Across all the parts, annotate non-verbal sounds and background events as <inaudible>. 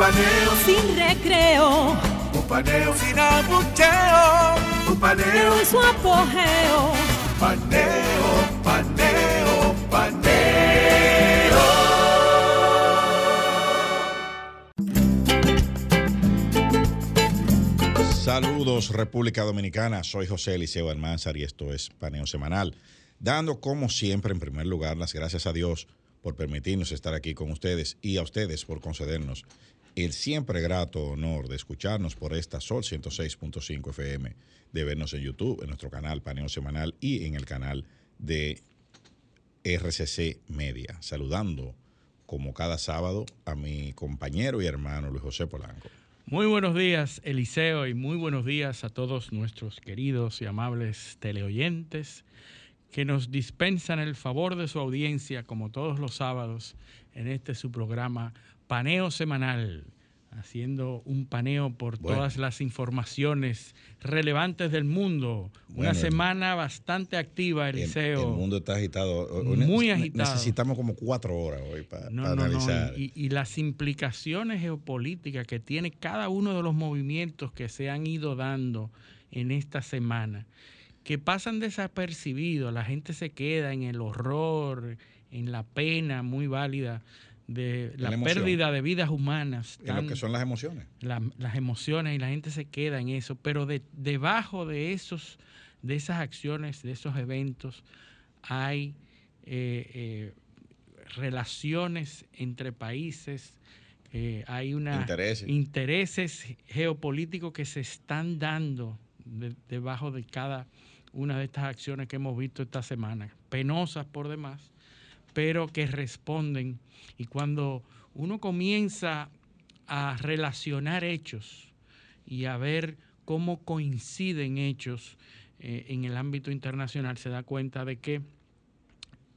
Un paneo. Sin recreo, un paneo sin abucheo, un paneo en su apogeo. Paneo, paneo, paneo. Saludos República Dominicana, soy José Eliseo Almanzar y esto es Paneo Semanal, dando como siempre en primer lugar las gracias a Dios por permitirnos estar aquí con ustedes y a ustedes por concedernos el siempre grato honor de escucharnos por esta Sol 106.5 FM, de vernos en YouTube, en nuestro canal Paneo Semanal y en el canal de RCC Media. Saludando como cada sábado a mi compañero y hermano Luis José Polanco. Muy buenos días, Eliseo, y muy buenos días a todos nuestros queridos y amables teleoyentes que nos dispensan el favor de su audiencia, como todos los sábados, en este su programa Paneo Semanal, haciendo un paneo por todas las informaciones relevantes del mundo. Una semana bastante activa, Eliseo. El, mundo está agitado. Muy agitado. Necesitamos como cuatro horas hoy para, analizar. Y, y, las implicaciones geopolíticas que tiene cada uno de los movimientos que se han ido dando en esta semana, que pasan desapercibidos. La gente se queda en el horror, en la pena muy válida de la, pérdida de vidas humanas. En lo que son las emociones. las emociones y la gente se queda en eso, pero de, debajo de, esos, de esas acciones, de esos eventos, hay eh, eh, relaciones entre países, eh, hay una intereses. geopolíticos que se están dando debajo de cada una de estas acciones que hemos visto esta semana, penosas por demás, pero que responden. Y cuando uno comienza a relacionar hechos y a ver cómo coinciden hechos eh, en el ámbito internacional, se da cuenta de que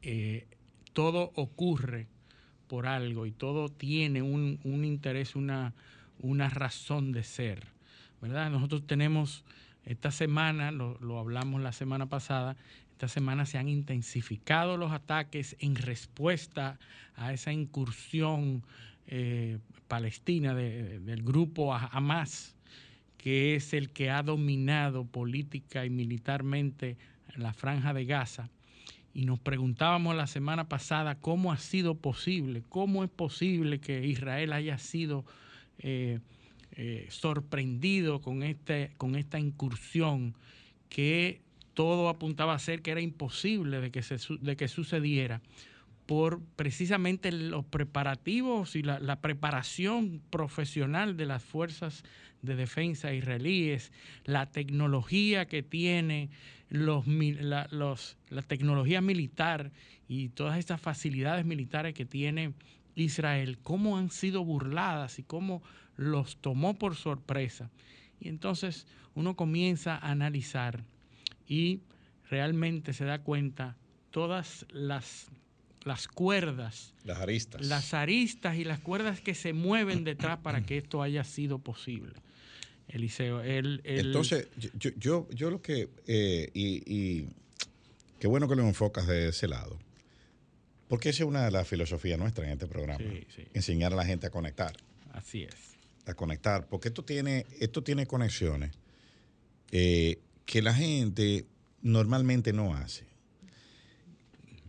eh, todo ocurre por algo y todo tiene un, interés, una, una, razón de ser. ¿verdad? Nosotros tenemos esta semana, lo, lo hablamos la semana pasada, esta semana se han intensificado los ataques en respuesta a esa incursión eh, palestina del grupo Hamas, que es el que ha dominado política y militarmente la franja de Gaza. Y nos preguntábamos la semana pasada cómo ha sido posible, cómo es posible que Israel haya sido eh, eh, sorprendido este, con esta incursión que todo apuntaba a ser que era imposible de que, se, de que sucediera por precisamente los preparativos y la, preparación profesional de las fuerzas de defensa israelíes, la tecnología que tiene, los, la, la tecnología militar y todas estas facilidades militares que tiene Israel, cómo han sido burladas y cómo los tomó por sorpresa. Y entonces uno comienza a analizar y realmente se da cuenta todas las, las cuerdas. Las aristas. Las aristas y las cuerdas que se mueven detrás para que esto haya sido posible. Eliseo, el, Entonces, yo, yo, yo lo que, eh, y, qué bueno que lo enfocas de ese lado, porque esa es una de las filosofías nuestras en este programa, enseñar a la gente a conectar. Así es. A conectar, porque esto tiene, esto tiene conexiones. Eh, que la gente normalmente no hace.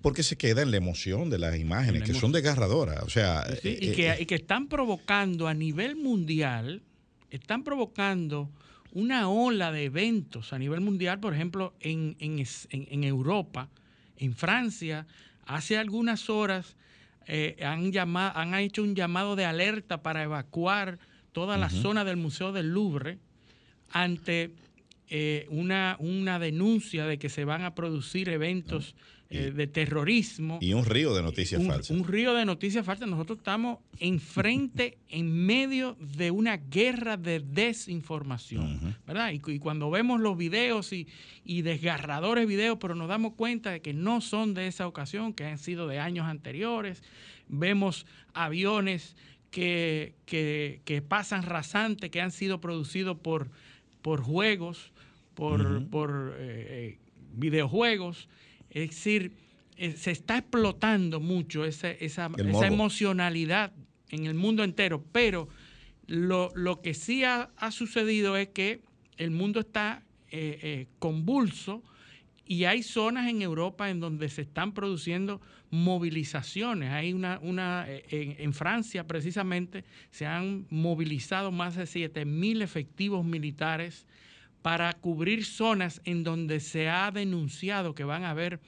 Porque se queda en la emoción de las imágenes, que son desgarradoras. O sea, y, eh, que, eh, y, que, están provocando a nivel mundial, están provocando una ola de eventos a nivel mundial, por ejemplo, en, en, Europa, en Francia, hace algunas horas eh, han, llamado, han hecho un llamado de alerta para evacuar toda la zona del Museo del Louvre ante eh, una, una denuncia de que se van a producir eventos eh, de terrorismo. Y un río de noticias un, falsas. Un río de noticias falsas. Nosotros estamos enfrente, <laughs> en medio de una guerra de desinformación, ¿verdad? Y, y, cuando vemos los videos y, y, desgarradores videos, pero nos damos cuenta de que no son de esa ocasión, que han sido de años anteriores. Vemos aviones que, que, que pasan rasantes, que han sido producidos por, por juegos, por, uh -huh. por eh, videojuegos. Es decir, eh, se está explotando mucho esa, esa, esa, emocionalidad en el mundo entero, pero lo, lo que sí ha, ha, sucedido es que el mundo está eh, eh, convulso y hay zonas en Europa en donde se están produciendo movilizaciones. Hay una, una en, en, Francia precisamente se han movilizado más de 7 mil efectivos militares para cubrir zonas en donde se ha denunciado que van a haber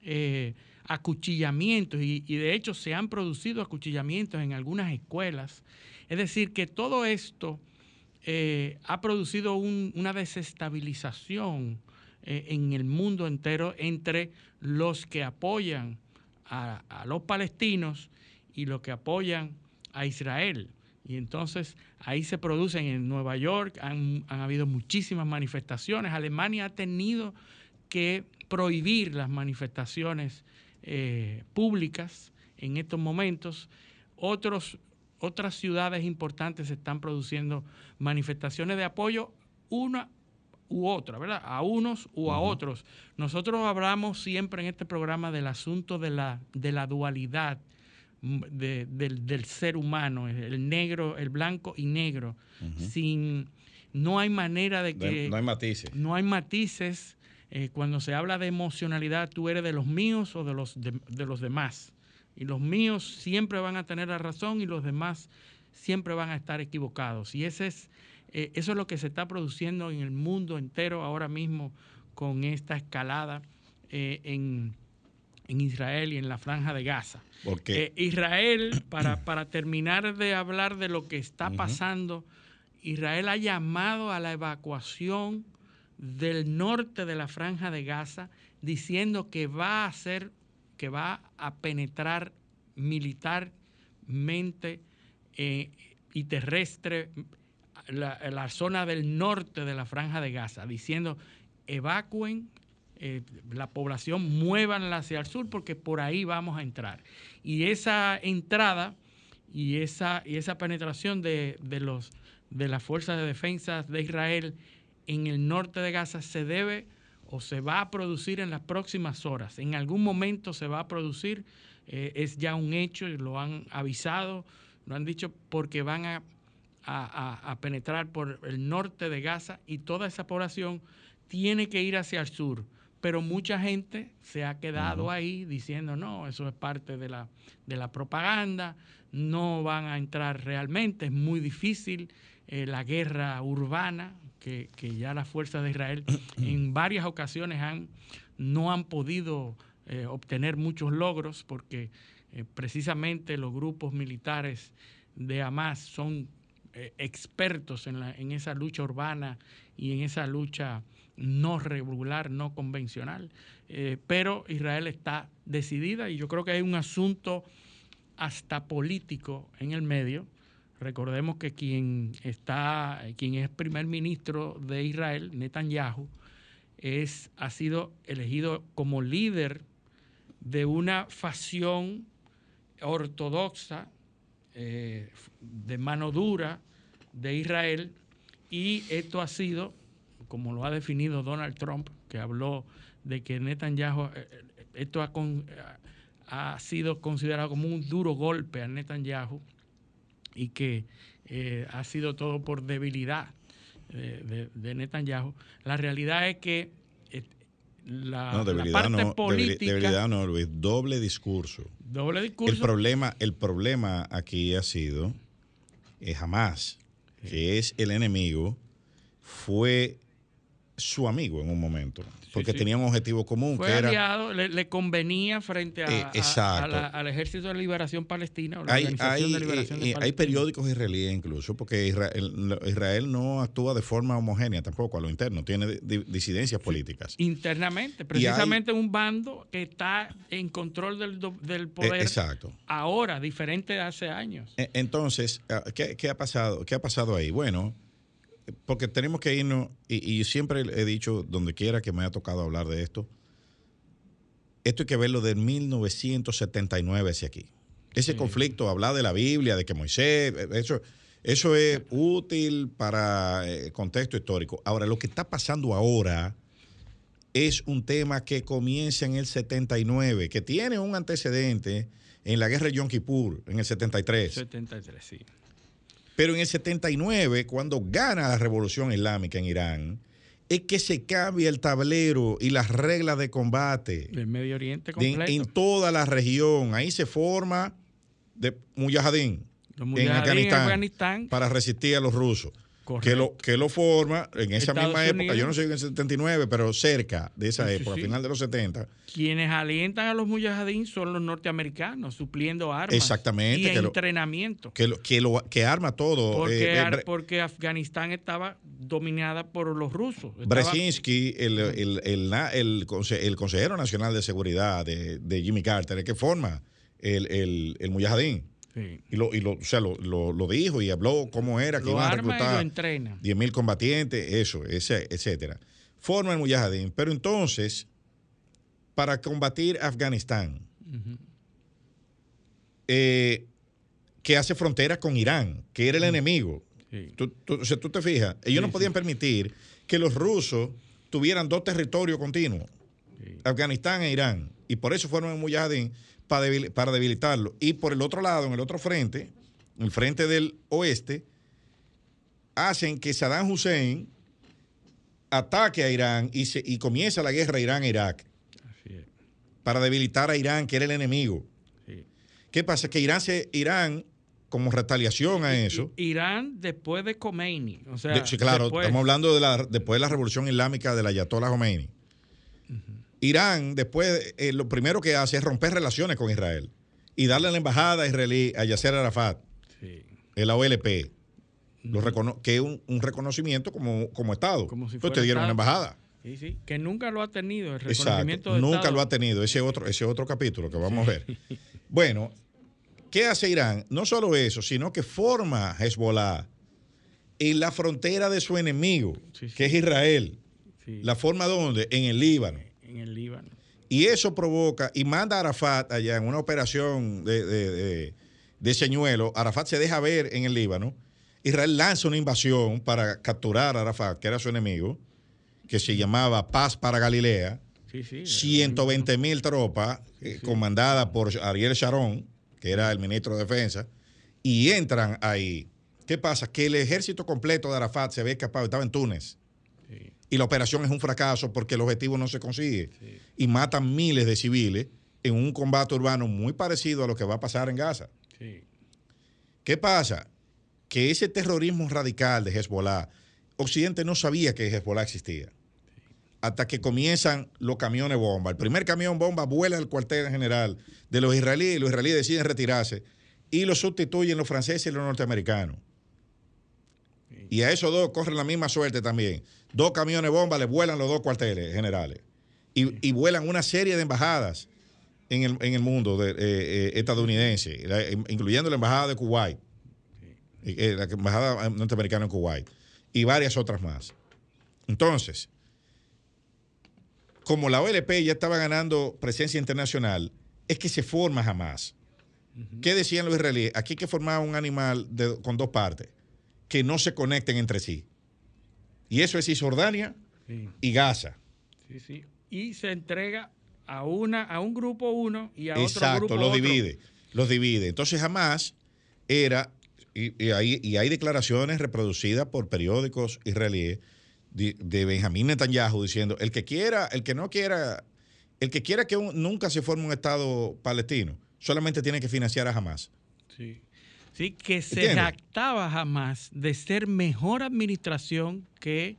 eh, acuchillamientos y, de hecho se han producido acuchillamientos en algunas escuelas. Es decir, que todo esto eh, ha producido un, una desestabilización eh, en el mundo entero entre los que apoyan a los palestinos y los que apoyan a Israel. Y entonces ahí se producen en Nueva York, han, han, habido muchísimas manifestaciones. Alemania ha tenido que prohibir las manifestaciones eh, públicas en estos momentos. Otros, otras ciudades importantes están produciendo manifestaciones de apoyo, una u otra, ¿verdad? A unos u a uh -huh. otros. Nosotros hablamos siempre en este programa del asunto de la, de la dualidad de, del, del, ser humano, el negro, el blanco y negro, uh -huh. sin no hay manera de que no hay matices, no hay matices. Eh, cuando se habla de emocionalidad, tú eres de los míos o de los de, de, los demás, y los míos siempre van a tener la razón y los demás siempre van a estar equivocados. Y ese es eh, eso es lo que se está produciendo en el mundo entero ahora mismo con esta escalada eh, en en Israel y en la franja de Gaza. Eh, Israel, para, para, terminar de hablar de lo que está pasando, uh -huh. Israel ha llamado a la evacuación del norte de la franja de Gaza, diciendo que va a hacer, que va a penetrar militarmente eh, y terrestre la, la zona del norte de la franja de Gaza, diciendo evacuen eh, la población muevan hacia el sur porque por ahí vamos a entrar. Y esa entrada y esa, y esa penetración de, de, los, de las fuerzas de defensa de Israel en el norte de Gaza se debe o se va a producir en las próximas horas. En algún momento se va a producir, eh, es ya un hecho, lo han avisado, lo han dicho porque van a, a, a penetrar por el norte de Gaza y toda esa población tiene que ir hacia el sur pero mucha gente se ha quedado uh -huh. ahí diciendo, no, eso es parte de la, de la propaganda, no van a entrar realmente, es muy difícil eh, la guerra urbana, que, que, ya las fuerzas de Israel <coughs> en varias ocasiones han, no han podido eh, obtener muchos logros porque eh, precisamente los grupos militares de Hamas son expertos en, la, en esa lucha urbana y en esa lucha no regular, no convencional. Eh, pero Israel está decidida y yo creo que hay un asunto hasta político en el medio. Recordemos que quien está, quien es primer ministro de Israel, Netanyahu, es, ha sido elegido como líder de una facción ortodoxa eh, de mano dura de Israel y esto ha sido como lo ha definido Donald Trump, que habló de que Netanyahu, eh, esto ha, con, ha sido considerado como un duro golpe a Netanyahu y que eh, ha sido todo por debilidad de, de, de, Netanyahu. La realidad es que eh, la, no, debilidad la parte no, política... Debilidad no, Luis, doble discurso. Doble discurso. El problema, el problema aquí ha sido eh, jamás, que es el enemigo, fue su amigo en un momento, porque sí. tenía un objetivo común Fue que era... aliado, le, le convenía frente a, Eh, a- a exacto. la- al Ejército de Liberación Palestina o la Hay, Organización hay, de Liberación eh, de eh, hay Palestina. periódicos israelíes incluso, porque Israel, Israel no actúa de forma homogénea tampoco a lo interno, tiene di- di- disidencias políticas. internamente, precisamente un bando que está en control del, del poder Eh, exacto. ahora, diferente de hace años. E- Entonces, ah, ¿qué, qué ha pasado? ¿Qué ha pasado ahí? Bueno, porque tenemos que irnos, y, y siempre he dicho, donde quiera que me haya tocado hablar de esto, esto hay que verlo de 1979 hacia aquí. Ese conflicto, hablar de la Biblia, de que Moisés, eh, eso, eso es útil para eh, el contexto histórico. Ahora, lo que está pasando ahora es un tema que comienza en el 79, que tiene un antecedente en la guerra de Yom Kippur, en el 73. 73, sí. Pero en el 79, cuando gana la revolución islámica en Irán, es que se cambia el tablero y las reglas de combate Del Medio Oriente de- en toda la región. Ahí se forma de Mujahideen en mujahideen en Afganistán, Afganistán. para resistir a los rusos. Correcto. Que lo, que lo forma en esa Estados misma época, Unidos. yo no sé en el 79, pero cerca de esa Sí, época, sí. final de los 70. Quienes alientan a los mujahideen son los norteamericanos, supliendo armas Exactamente, y que lo- entrenamiento. Que, lo, que, lo, que arma todo. Porque, eh, eh, porque Afganistán estaba dominada por los rusos. Estaba- Brzezinski, el, el, el, el conse- el consejero nacional de seguridad de, de Jimmy Carter, es que forma el, el, el Mujahideen. Sí. Y, lo, y lo, o sea, lo, lo- lo dijo y habló cómo era, que iban a reclutar entrena. 10 mil combatientes, eso, ese, etcétera. Forma el Mujahideen. Pero entonces, para combatir Afganistán, eh, que hace frontera con Irán, que era el enemigo. Sí. Tú, tú- o sea, tú te fijas, ellos no podían permitir que los rusos tuvieran dos territorios continuos. Afganistán e Irán. Y por eso fueron en Mujahideen para, debil- para debilitarlo. Y por el otro lado, en el otro frente, el frente del oeste, hacen que Saddam Hussein ataque a Irán y, se, y comienza la guerra Irán-Irak para debilitar a Irán, que era el enemigo. Sí. ¿Qué pasa? Que Irán, se, Irán como retaliación a eso, Irán después de Khomeini. O sea, De- sí, claro, después- estamos hablando de la, después de la revolución islámica del Ayatollah Khomeini. Irán, después, eh, lo primero que hace es romper relaciones con Israel y darle la embajada israelí a Yasser Arafat, Sí. el OLP, lo que es un, un reconocimiento como, como Estado. Como si Pues fuera te dieron una embajada. Sí, sí, que nunca lo ha tenido el reconocimiento de Nunca Estado. lo ha tenido. Ese otro, ese otro capítulo que vamos a ver. <laughs> Bueno, ¿qué hace Irán? No solo eso, sino que forma Hezbollah en la frontera de su enemigo, que es Israel. ¿La forma dónde? En el Líbano. En el Líbano. Y eso provoca, y manda a Arafat allá en una operación de, de, de- de señuelo. Arafat se deja ver en el Líbano. Israel lanza una invasión para capturar a Arafat, que era su enemigo, que se llamaba Paz para Galilea. Sí, sí. 120 mil tropas eh, comandadas por Ariel Sharon, que era el ministro de Defensa, y entran ahí. ¿Qué pasa? Que el ejército completo de Arafat se ve escapado, estaba en Túnez. Y la operación es un fracaso porque el objetivo no se consigue. Y matan miles de civiles en un combate urbano muy parecido a lo que va a pasar en Gaza. Sí. ¿Qué pasa? Que ese terrorismo radical de Hezbollah, Occidente no sabía que Hezbollah existía. Hasta que comienzan los camiones bomba. El primer camión bomba vuela al cuartel general de los israelíes y los israelíes deciden retirarse y lo sustituyen los franceses y los norteamericanos. Y a esos dos corren la misma suerte también. Dos camiones bomba le vuelan los dos cuarteles generales. Y, y vuelan una serie de embajadas en el, en el mundo de- eh, eh, estadounidense, incluyendo la embajada de Kuwait, eh, la embajada norteamericana en Kuwait, y varias otras más. Entonces, como la OLP ya estaba ganando presencia internacional, es que se forma jamás. ¿Qué decían los israelíes? Aquí hay que formar un animal de- con dos partes, que no se conecten entre sí. Y eso es Cisjordania Sí, y Gaza. sí, sí. Y se entrega a una a un grupo uno y a otro Exacto, grupo los otro. divide, los divide. Entonces jamás era, y, y hay, y hay declaraciones reproducidas por periódicos israelíes de, de Benjamín Netanyahu diciendo, el que quiera, el que no quiera, el que quiera que un- nunca se forme un Estado palestino, solamente tiene que financiar a Hamas. Sí. Sí, que se ¿Entiendes? jactaba jamás de ser mejor administración que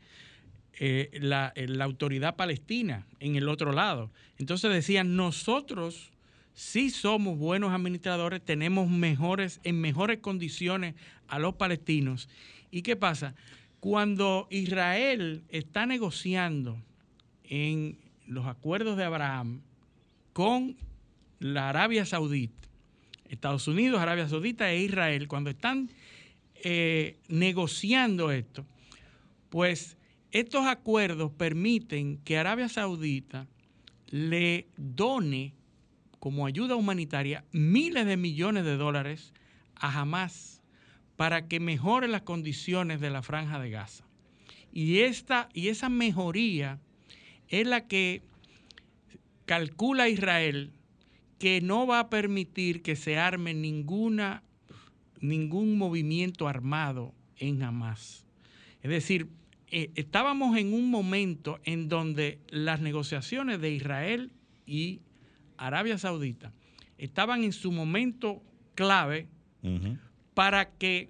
eh, la, eh, la autoridad palestina en el otro lado. Entonces decían, nosotros sí somos buenos administradores, tenemos mejores, en mejores condiciones a los palestinos. ¿Y qué pasa? Cuando Israel está negociando en los acuerdos de Abraham con la Arabia Saudita, Estados Unidos, Arabia Saudita e Israel, cuando están eh, negociando esto, pues estos acuerdos permiten que Arabia Saudita le done como ayuda humanitaria miles de millones de dólares a Hamas para que mejore las condiciones de la franja de Gaza. Y, esta, y esa mejoría es la que calcula Israel que no va a permitir que se arme ninguna, ningún movimiento armado en Hamas. Es decir, eh, estábamos en un momento en donde las negociaciones de Israel y Arabia Saudita estaban en su momento clave para que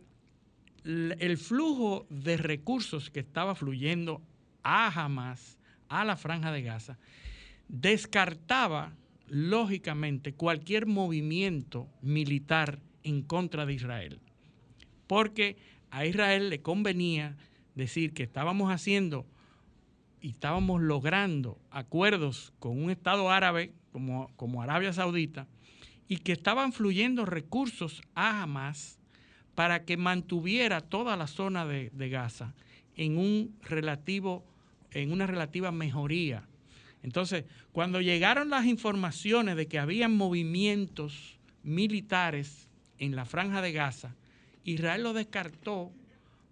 el flujo de recursos que estaba fluyendo a Hamas, a la franja de Gaza, descartaba lógicamente cualquier movimiento militar en contra de Israel. Porque a Israel le convenía decir que estábamos haciendo y estábamos logrando acuerdos con un Estado árabe como, como Arabia Saudita, y que estaban fluyendo recursos a Hamas para que mantuviera toda la zona de, de Gaza en un relativo, en una relativa mejoría. Entonces, cuando llegaron las informaciones de que habían movimientos militares en la franja de Gaza, Israel lo descartó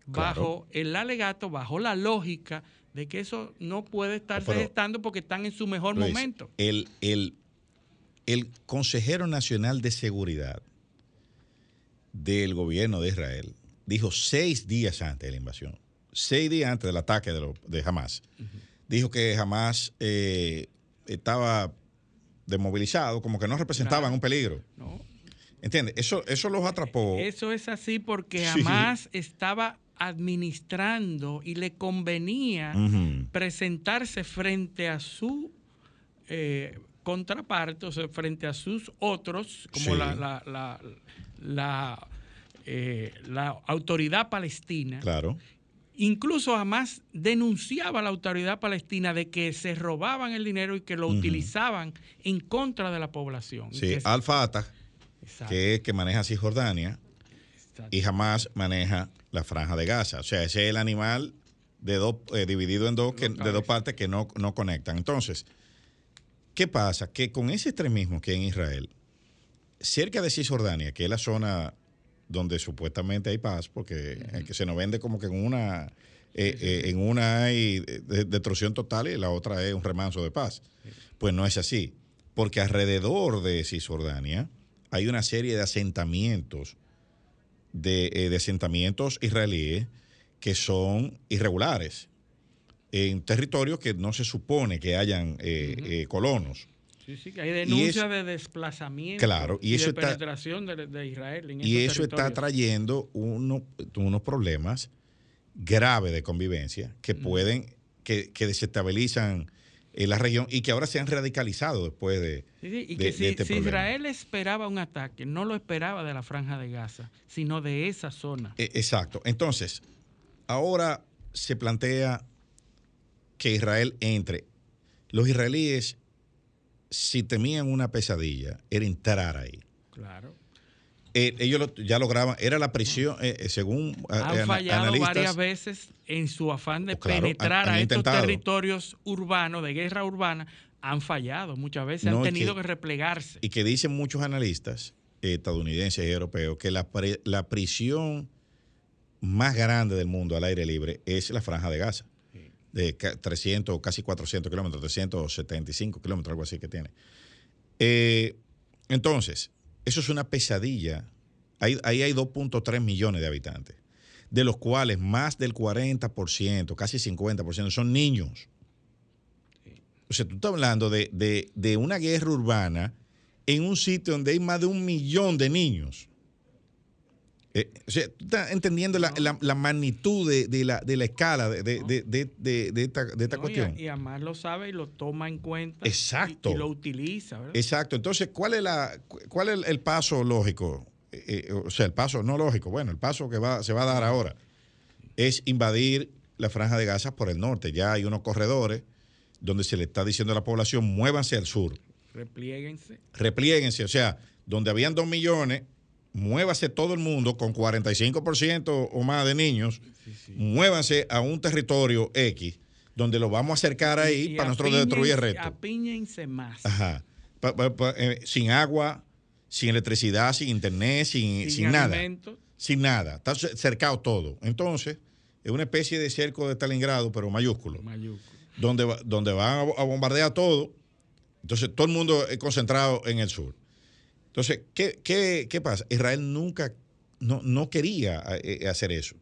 bajo el alegato, bajo la lógica de que eso no puede estarse gestando porque están en su mejor momento. El, el, el consejero nacional de seguridad del gobierno de Israel dijo seis días antes de la invasión, seis días antes del ataque de, de Hamas, dijo que Hamas eh, estaba desmovilizado, como que no representaban un peligro. No. ¿Entiendes? Eso, eso los atrapó. Eso es así porque Hamas estaba administrando y le convenía presentarse frente a su eh, contraparte, o sea, frente a sus otros, como la, la, la, eh, la, autoridad palestina. Claro. Incluso además denunciaba a la autoridad palestina de que se robaban el dinero y que lo utilizaban en contra de la población. Sí, Al-Fatah, que es que maneja Cisjordania, y jamás maneja la franja de Gaza. O sea, ese es el animal de dos, eh, dividido en dos, que, de dos partes que no, no conectan. Entonces, ¿qué pasa? Que con ese extremismo que hay en Israel, cerca de Cisjordania, que es la zona donde supuestamente hay paz, porque que se nos vende como que en una, eh, eh, en una hay destrucción total y la otra es un remanso de paz. Pues no es así, porque alrededor de Cisjordania hay una serie de asentamientos de, eh, asentamientos israelíes que son irregulares en territorios que no se supone que hayan colonos. Sí, sí, que hay denuncias de desplazamiento claro, y, de penetración de, Israel. En y eso está trayendo unos problemas graves de convivencia que pueden, que, que desestabilizan en la región y que ahora se han radicalizado después de. Sí, y que si, este Israel esperaba un ataque, no lo esperaba de la franja de Gaza, sino de esa zona. E, exacto. Entonces, ahora se plantea que Israel entre. Los israelíes, si temían una pesadilla, era entrar ahí. Claro. Eh, ellos ya lograban, era la prisión, eh, eh, según Han fallado varias veces en su afán de oh, penetrar a estos territorios urbanos, de guerra urbana, han fallado muchas veces, han tenido que, replegarse. Y que dicen muchos analistas estadounidenses y europeos que la, la prisión más grande del mundo al aire libre es la franja de Gaza, de 300, casi 400 kilómetros, 375 kilómetros, algo así que tiene. entonces, eso es una pesadilla. Ahí, hay 2.3 millones de habitantes, de los cuales más del 40%, casi 50% son niños. O sea, tú estás hablando de, de una guerra urbana en un sitio donde hay más de un millón de niños. Eh, o sea, tú estás entendiendo la, la- la magnitud de, de la, de la escala de, de- de- de- esta, de esta No, cuestión. y además lo sabe y lo toma en cuenta. Exacto. Y, lo utiliza, ¿verdad? Exacto. Entonces, ¿cuál es, la, cu- cuál es el, el paso lógico? Eh, eh, o sea, el paso no lógico, bueno, el paso que va, se va a dar ahora es invadir la franja de Gaza por el norte. Ya hay unos corredores donde se le está diciendo a la población, muévanse al sur, Repliéguense. repliéguense. O sea, donde habían dos millones, muévase todo el mundo con 45% o más de niños, muévanse a un territorio X, donde lo vamos a acercar ahí Y para nosotros destruir el resto. Apíñense más. Ajá. Pa- pa- pa- eh, sin agua, sin electricidad, sin internet, sin, Sin sin nada. Sin nada. Está cer- cercado todo. Entonces, es una especie de cerco de Stalingrado, pero mayúsculo, Mayúsculo. donde, donde van a bombardear todo. Entonces, todo el mundo es concentrado en el sur. Entonces, ¿qué, qué- qué pasa? Israel nunca, no, no quería eh, hacer eso.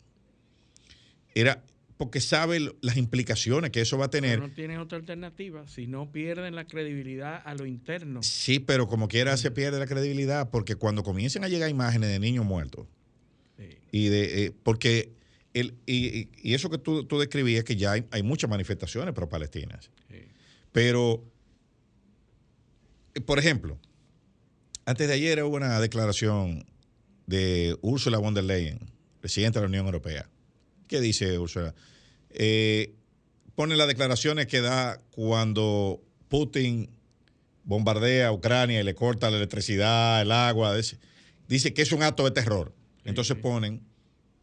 Era porque sabe las implicaciones que eso va a tener. Pero no tienen otra alternativa. Si no pierden la credibilidad a lo interno. Sí, pero como quiera se pierde la credibilidad porque cuando comiencen a llegar imágenes de niños muertos Sí. y de eh, porque el, y, eso que tú, tú describías que ya hay, hay muchas manifestaciones pro palestinas, Sí. pero eh, por ejemplo, antes de ayer hubo una declaración de Ursula von der Leyen, presidenta de la Unión Europea. ¿Qué dice Ursula? Eh, pone las declaraciones que da cuando Putin bombardea a Ucrania y le corta la electricidad, el agua. Dice, dice que es un acto de terror. Entonces ponen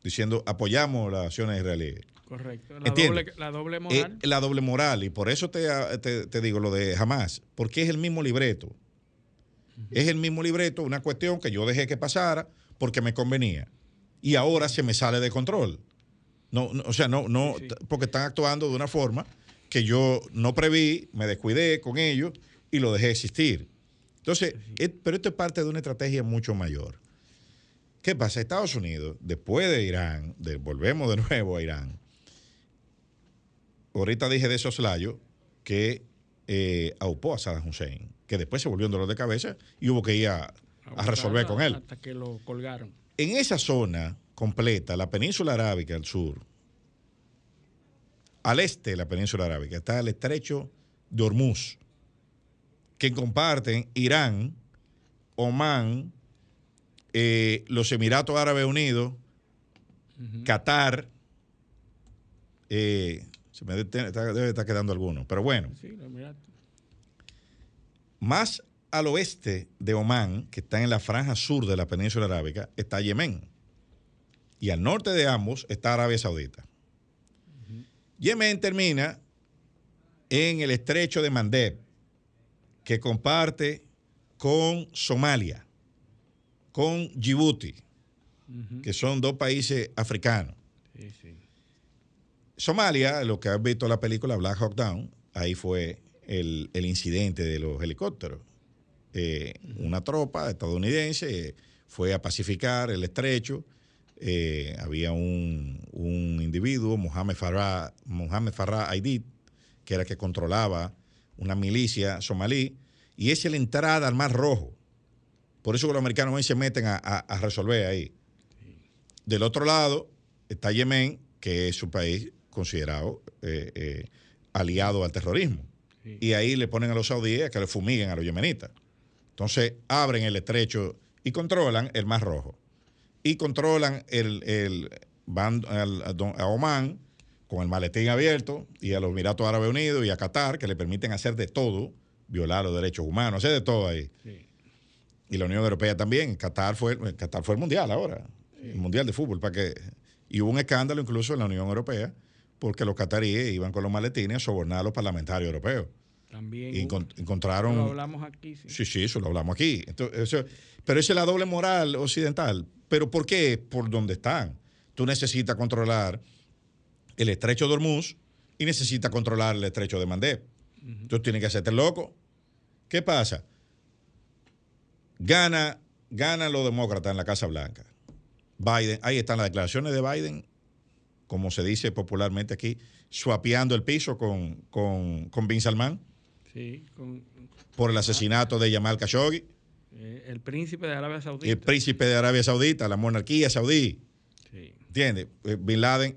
diciendo apoyamos las acciones israelíes. Correcto. La doble, la doble Eh, moral. la doble moral, y por eso te, te- te digo lo de jamás, porque es el mismo libreto. Es el mismo libreto, una cuestión que yo dejé que pasara porque me convenía. Y ahora se me sale de control. No, no, o sea, no, no, Sí, sí. t- porque están actuando de una forma que yo no preví, me descuidé con ellos y lo dejé existir. Entonces, es- pero esto es parte de una estrategia mucho mayor. ¿Qué pasa? Estados Unidos, después de Irán, de- volvemos de nuevo a Irán, ahorita dije de soslayo que eh, aupó a Saddam Hussein, que después se volvió un dolor de cabeza y hubo que ir a, a resolver con él. Hasta que lo colgaron. En esa zona completa, la península arábica al sur, al este de la península arábica, está el estrecho de Hormuz, que comparten Irán, Omán, eh, los Emiratos Árabes Unidos, Qatar, eh, se me debe estar quedando alguno, pero bueno, Sí, lo miraste. Más al oeste de Omán, que está en la franja sur de la península arábica, está Yemen. Y al norte de ambos está Arabia Saudita. Yemen termina en el estrecho de Mandeb, que comparte con Somalia, con Djibouti, que son dos países africanos. Sí, sí. Somalia, lo que has visto en la película Black Hawk Down, ahí fue el, el incidente de los helicópteros. Eh, Una tropa estadounidense fue a pacificar el estrecho. Eh, había un, un individuo, Mohamed Farah, Mohamed Farah Aidid, que era el que controlaba una milicia somalí, y es la entrada al Mar Rojo. Por eso los americanos se meten a, a- resolver ahí. Del otro lado está Yemen, que es un país considerado eh, aliado al terrorismo. Sí. Y ahí le ponen a los saudíes que le fumiguen a los yemenitas. Entonces abren el estrecho y controlan el Mar Rojo. Y controlan el, el van al- a, Omán con el maletín abierto y a los Emiratos Árabes Unidos y a Qatar que le permiten hacer de todo, violar los derechos humanos, hacer de todo ahí Sí. y la Unión Europea también. Qatar fue, Qatar fue el mundial ahora, el mundial de fútbol, para que y hubo un escándalo incluso en la Unión Europea porque los cataríes iban con los maletines a sobornar a los parlamentarios europeos. También. Y encont- encontraron. Lo hablamos aquí. Sí. Sí, sí, eso lo hablamos aquí. Entonces, eso- pero esa es la doble moral occidental. ¿Pero por qué? Por donde están. Tú necesitas controlar el estrecho de Hormuz y necesitas controlar el estrecho de Mandeb. Entonces tienes que hacerte loco. ¿Qué pasa? Gana, ganan los demócratas en la Casa Blanca. Biden, ahí están las declaraciones de Biden, como se dice popularmente aquí, swapeando el piso con, con, con Bin Salman Sí, con- por el asesinato de Yamal Khashoggi. Eh, el príncipe de Arabia Saudita. El príncipe de Arabia Saudita, la monarquía saudí. Sí. ¿Entiendes? Eh, Bin Laden,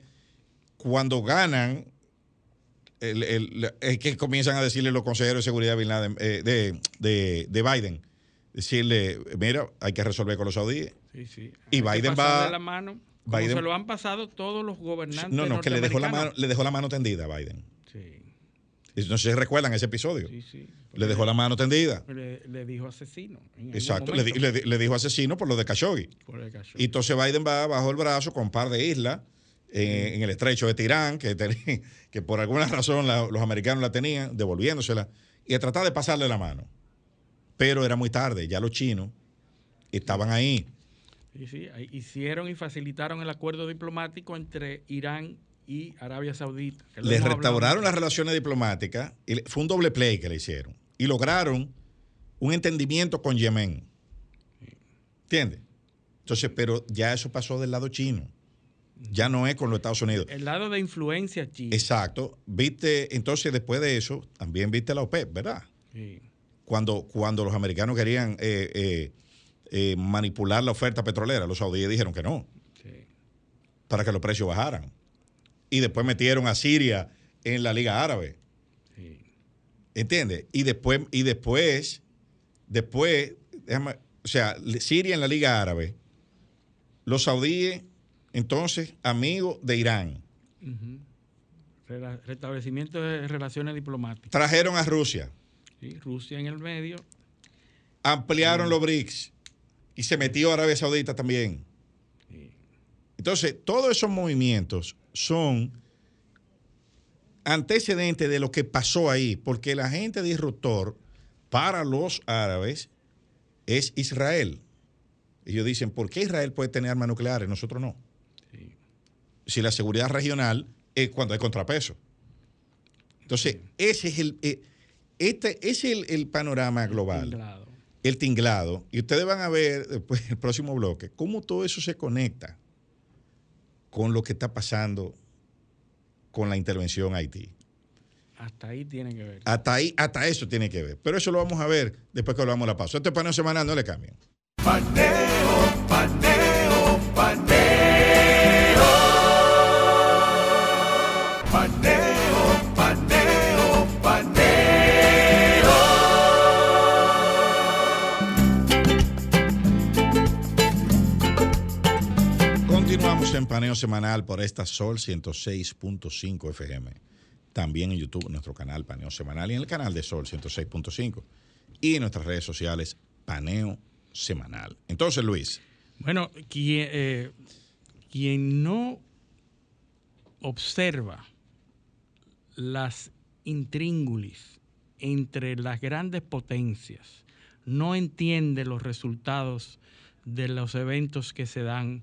cuando ganan, es que comienzan a decirle los consejeros de seguridad de Bin Laden, eh, de, de, Biden, decirle, mira, hay que resolver con los saudíes. Sí, sí. Y Biden va... la mano, Biden, se lo han pasado todos los gobernantes. No, no, que le dejó la mano, le dejó la mano tendida a Biden. Sí. No sé si recuerdan ese episodio. Sí, sí. Le dejó la mano tendida. Le, dijo asesino. Exacto, le, dijo asesino por lo de Khashoggi. Por el Khashoggi. Y entonces Biden va bajo el brazo con un par de islas eh, en el estrecho de Tirán, que, <laughs> que por alguna razón los americanos la tenían, devolviéndosela, y a tratar de pasarle la mano. Pero era muy tarde, ya los chinos estaban ahí. Sí, sí, hicieron y facilitaron el acuerdo diplomático entre Irán y Arabia Saudita. Le restauraron las relaciones diplomáticas, y fue un doble play que le hicieron, y lograron un entendimiento con Yemen. ¿Entiendes? Entonces, pero ya eso pasó del lado chino. Ya no es con los Estados Unidos. El lado de influencia china. Exacto. Viste, entonces después de eso, también viste la OPEP, ¿verdad? Sí. Cuando, cuando los americanos querían eh, eh, eh, manipular la oferta petrolera, los saudíes dijeron que no. Sí. Para que los precios bajaran y después metieron a Siria en la Liga Árabe. Sí. ¿Entiendes? Y después, y después, después, o sea, Siria en la Liga Árabe, los saudíes, entonces, amigos de Irán. Restablecimiento de relaciones diplomáticas. Trajeron a Rusia. Sí, Rusia en el medio. Ampliaron los BRICS y se metió Arabia Saudita también. Entonces, todos esos movimientos son antecedentes de lo que pasó ahí, porque el agente disruptor para los árabes es Israel. Ellos dicen, ¿por qué Israel puede tener armas nucleares? Nosotros no. Si la seguridad regional es cuando hay contrapeso. Entonces, ese es el, eh, este es el, panorama global. El tinglado. Y ustedes van a ver después en el próximo bloque cómo todo eso se conecta con lo que está pasando con la intervención Haití. Hasta ahí tiene que ver. Hasta ahí, hasta eso tiene que ver. Pero eso lo vamos a ver después que lo vamos a la pausa. Este paneo semanal no le cambien. Paneo, paneo, paneo. Continuamos en paneo semanal por esta Sol 106.5 FM. También en YouTube, nuestro canal Paneo Semanal y en el canal de Sol 106.5. Y en nuestras redes sociales, Paneo Semanal. Entonces, Luis. Bueno, quien, eh, quien no observa las intríngulis entre las grandes potencias, no entiende los resultados de los eventos que se dan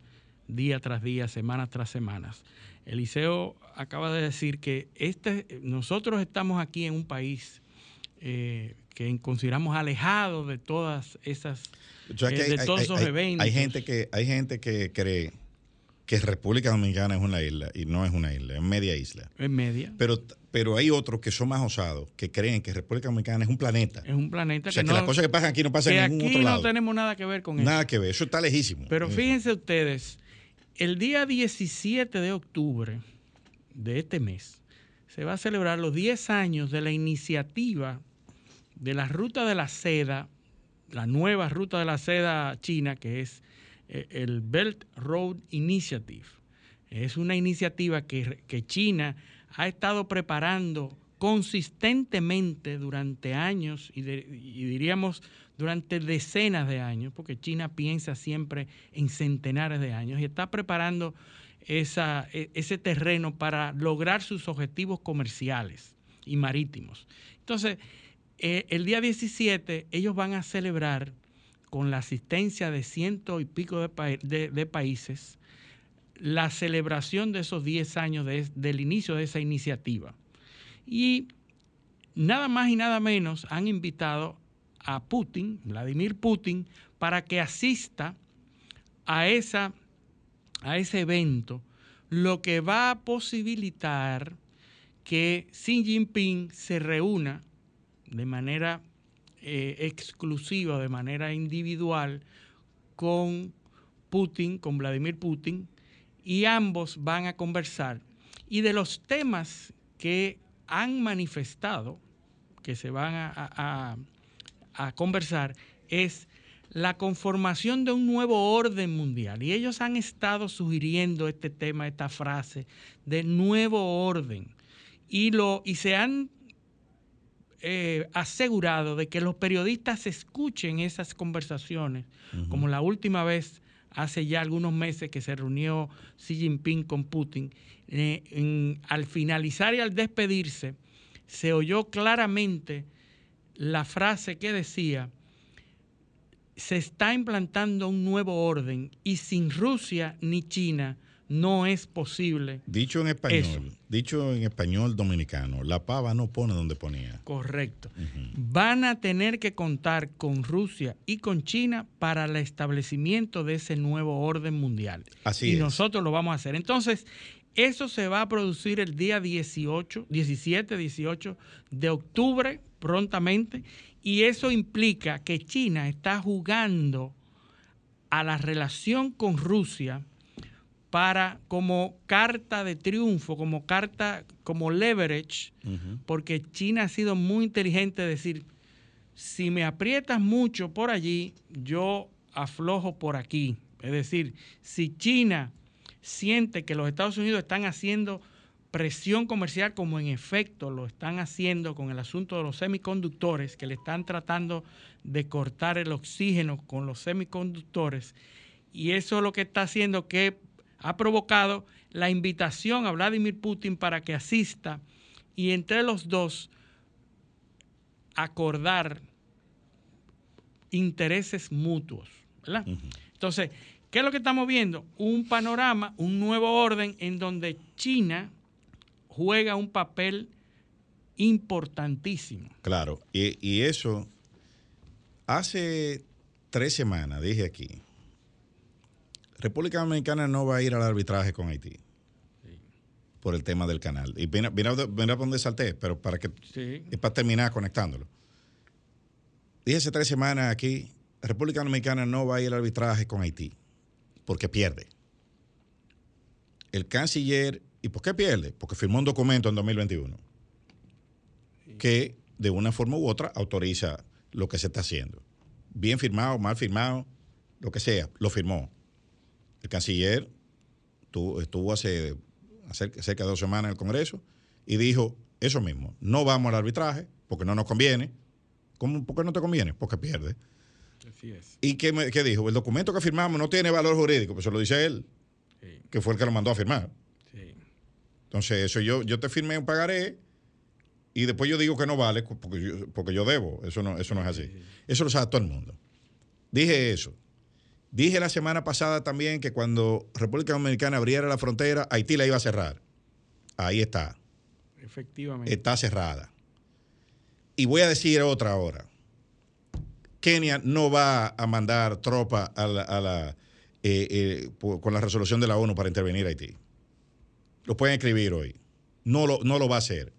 día tras día, semana tras semana. Eliseo acaba de decir que este, nosotros estamos aquí en un país eh, que consideramos alejado de todas esas eh, de todos esos eventos. Hay gente que hay gente que cree que República Dominicana es una isla y no es una isla, es media isla. Es media. Pero, pero hay otros que son más osados, que creen que República Dominicana es un planeta. Es un planeta. O sea, que, las cosas que pasan aquí no pasan en ningún otro lado. Aquí no tenemos nada que ver con eso. Nada que ver, eso está lejísimo. Pero fíjense ustedes, el día 17 de octubre de este mes se va a celebrar los 10 años de la iniciativa de la Ruta de la Seda, la nueva Ruta de la Seda china, que es eh, el Belt Road Initiative. Es una iniciativa que, China ha estado preparando consistentemente durante años y, y, diríamos durante decenas de años, porque China piensa siempre en centenares de años y está preparando e, ese terreno para lograr sus objetivos comerciales y marítimos. Entonces, eh, el día 17 ellos van a celebrar con la asistencia de ciento y pico de, países la celebración de esos 10 años del inicio de esa iniciativa. Y nada más y nada menos han invitado a Putin, Vladimir Putin, para que asista a, esa, a ese evento, lo que va a posibilitar que Xi Jinping se reúna de manera eh, exclusiva de manera individual con Putin, con Vladimir Putin, y ambos van a conversar. Y de los temas que han manifestado, que se van a, a conversar, es la conformación de un nuevo orden mundial. Y ellos han estado sugiriendo este tema, esta frase de nuevo orden. Y, lo, y se han eh, asegurado de que los periodistas escuchen esas conversaciones, como la última vez, hace ya algunos meses que se reunió Xi Jinping con Putin. Eh, al finalizar y al despedirse, se oyó claramente la frase que decía, se está implantando un nuevo orden y sin Rusia ni China no es posible. Dicho en español, dicho en español dominicano, la pava no pone donde ponía. Correcto. Van a tener que contar con Rusia y con China para el establecimiento de ese nuevo orden mundial. Así y nosotros lo vamos a hacer. Entonces, eso se va a producir el día 18, 17, 18 de octubre prontamente y eso implica que China está jugando a la relación con Rusia para como carta de triunfo, como carta, como leverage, porque China ha sido muy inteligente decir, si me aprietas mucho por allí, yo aflojo por aquí. Es decir, si China siente que los Estados Unidos están haciendo presión comercial como en efecto lo están haciendo con el asunto de los semiconductores, que le están tratando de cortar el oxígeno con los semiconductores. Y eso es lo que está haciendo que ha provocado la invitación a Vladimir Putin para que asista y entre los dos acordar intereses mutuos. Entonces, ¿qué es lo que estamos viendo? Un panorama, un nuevo orden en donde China juega un papel importantísimo. Claro, y, eso, hace tres semanas dije aquí, República Dominicana no va a ir al arbitraje con Haití. Por el tema del canal. Y mira, mira, mira dónde salté, pero para que para terminar conectándolo. Dije hace tres semanas aquí, República Dominicana no va a ir al arbitraje con Haití, porque pierde. El canciller ¿Y por qué pierde? Porque firmó un documento en 2021 que de una forma u otra autoriza lo que se está haciendo. Bien firmado, mal firmado, lo que sea, lo firmó. El canciller estuvo hace, cerca de dos semanas en el Congreso y dijo eso mismo, no vamos al arbitraje porque no nos conviene. ¿Cómo, ¿Por qué no te conviene? Porque pierde. Así es. ¿Y qué, dijo? El documento que firmamos no tiene valor jurídico, pues eso lo dice él, que fue el que lo mandó a firmar. Entonces, eso yo, yo te firmé un pagaré y después yo digo que no vale porque yo, porque yo debo. Eso no, eso no es así. Eso lo sabe todo el mundo. Dije eso. Dije la semana pasada también que cuando República Dominicana abriera la frontera, Haití la iba a cerrar. Ahí está. Efectivamente. Está cerrada. Y voy a decir otra ahora. Kenia no va a mandar tropas a la, eh, eh, con la resolución de la ONU para intervenir a Haití. Lo pueden escribir hoy. No lo, no lo va a hacer.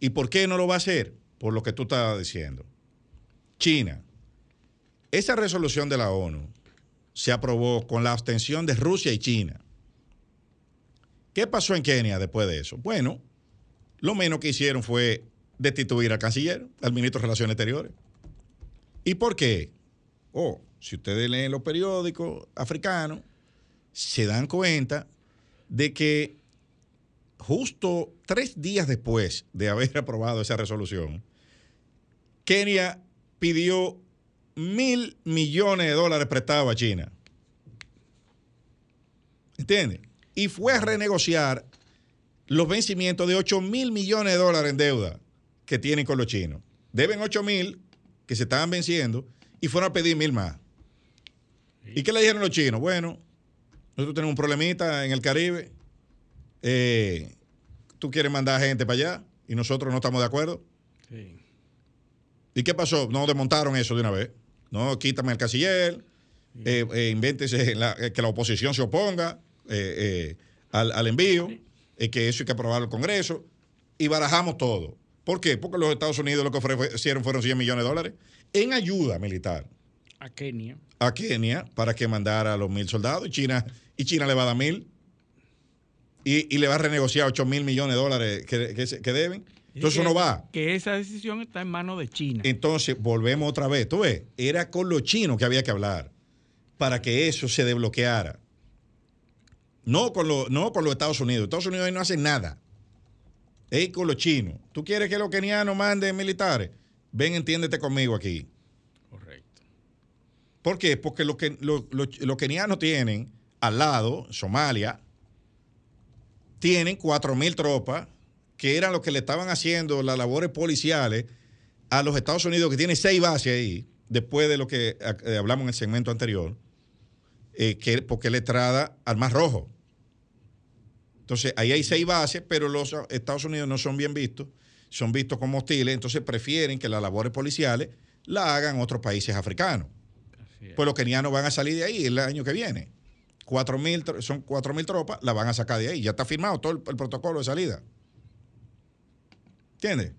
¿Y por qué no lo va a hacer? Por lo que tú estabas diciendo. China. Esa resolución de la ONU se aprobó con la abstención de Rusia y China. ¿Qué pasó en Kenia después de eso? Bueno, lo menos que hicieron fue destituir al canciller, al ministro de Relaciones Exteriores. ¿Y por qué? Oh, si ustedes leen los periódicos africanos, se dan cuenta de que justo tres días después de haber <laughs> aprobado esa resolución, Kenia pidió mil millones de dólares prestados a China. ¿Entiendes? Y fue a renegociar los vencimientos de 8 mil millones de dólares en deuda que tienen con los chinos. Deben 8 mil que se estaban venciendo y fueron a pedir mil más. ¿Y qué le dijeron los chinos? Bueno, nosotros tenemos un problemita en el Caribe eh, tú quieres mandar gente para allá y nosotros no estamos de acuerdo. Sí. ¿Y qué pasó? No desmontaron eso de una vez. No, quítame el casiller, eh, eh, invéntese que la oposición se oponga al, envío, que eso hay que aprobar el Congreso, y barajamos todo. ¿Por qué? Porque los Estados Unidos lo que ofrecieron fueron 100 millones de dólares en ayuda militar A Kenia. a Kenia para que mandara a los mil soldados y China, y China le va a dar mil y, y le va a renegociar 8 mil millones de dólares que, que que deben. Entonces eso no va. Que esa decisión está en manos de China. Entonces, volvemos otra vez. Tú ves, era con los chinos que había que hablar para que eso se desbloqueara. No con, lo- no con los Estados Unidos. Estados Unidos ahí no hacen nada. Es con los chinos. ¿Tú quieres que los kenianos manden militares? Ven, entiéndete conmigo aquí. Correcto. ¿Por qué? Porque los, que, los, los- los kenianos tienen al lado, Somalia, tienen 4.000 tropas que eran los que le estaban haciendo las labores policiales a los Estados Unidos, que tiene seis bases ahí, después de lo que eh, hablamos en el segmento anterior, eh, que, porque le trada al Mar Rojo. Entonces, ahí hay seis bases, pero los Estados Unidos no son bien vistos, son vistos como hostiles, entonces prefieren que las labores policiales la hagan otros países africanos. Pues los kenianos van a salir de ahí el año que viene. Cuatro mil, tro- son 4.000 tropas, la van a sacar de ahí. Ya está firmado todo el, el protocolo de salida. ¿Entiendes?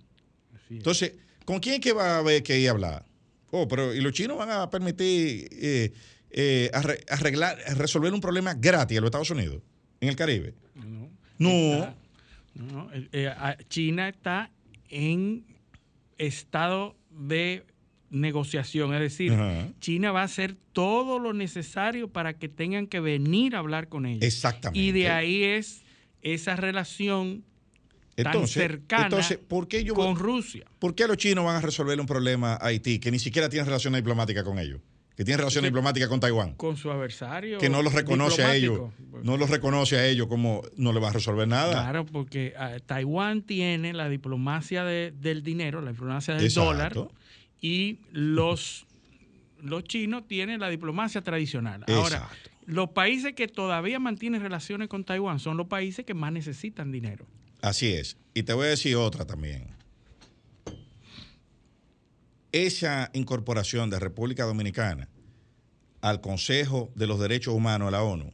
Entonces, ¿con quién es que va a haber que ir a hablar? Oh, pero ¿y los chinos van a permitir eh, eh, arre- arreglar, resolver un problema gratis a los Estados Unidos en el Caribe? No. No. Está- no, no, eh, eh, China está en estado de negociación, es decir, Ajá. China va a hacer todo lo necesario para que tengan que venir a hablar con ellos. Exactamente. Y de ahí es esa relación tan cercana entonces ¿por qué yo con Rusia. ¿Por qué los chinos van a resolver un problema a Haití que ni siquiera tienen relaciones diplomáticas con ellos? Que tienen relaciones Sí. diplomáticas con Taiwán. Con su adversario. Que no los reconoce a ellos. No los reconoce a ellos como no le va a resolver nada. Claro, porque ah, Taiwán tiene la diplomacia de- del dinero, la diplomacia del Exacto. dólar, y los, los chinos tienen la diplomacia tradicional. Ahora, los países que todavía mantienen relaciones con Taiwán son los países que más necesitan dinero. Así es. Y te voy a decir otra también. Esa incorporación de República Dominicana al Consejo de los Derechos Humanos de la ONU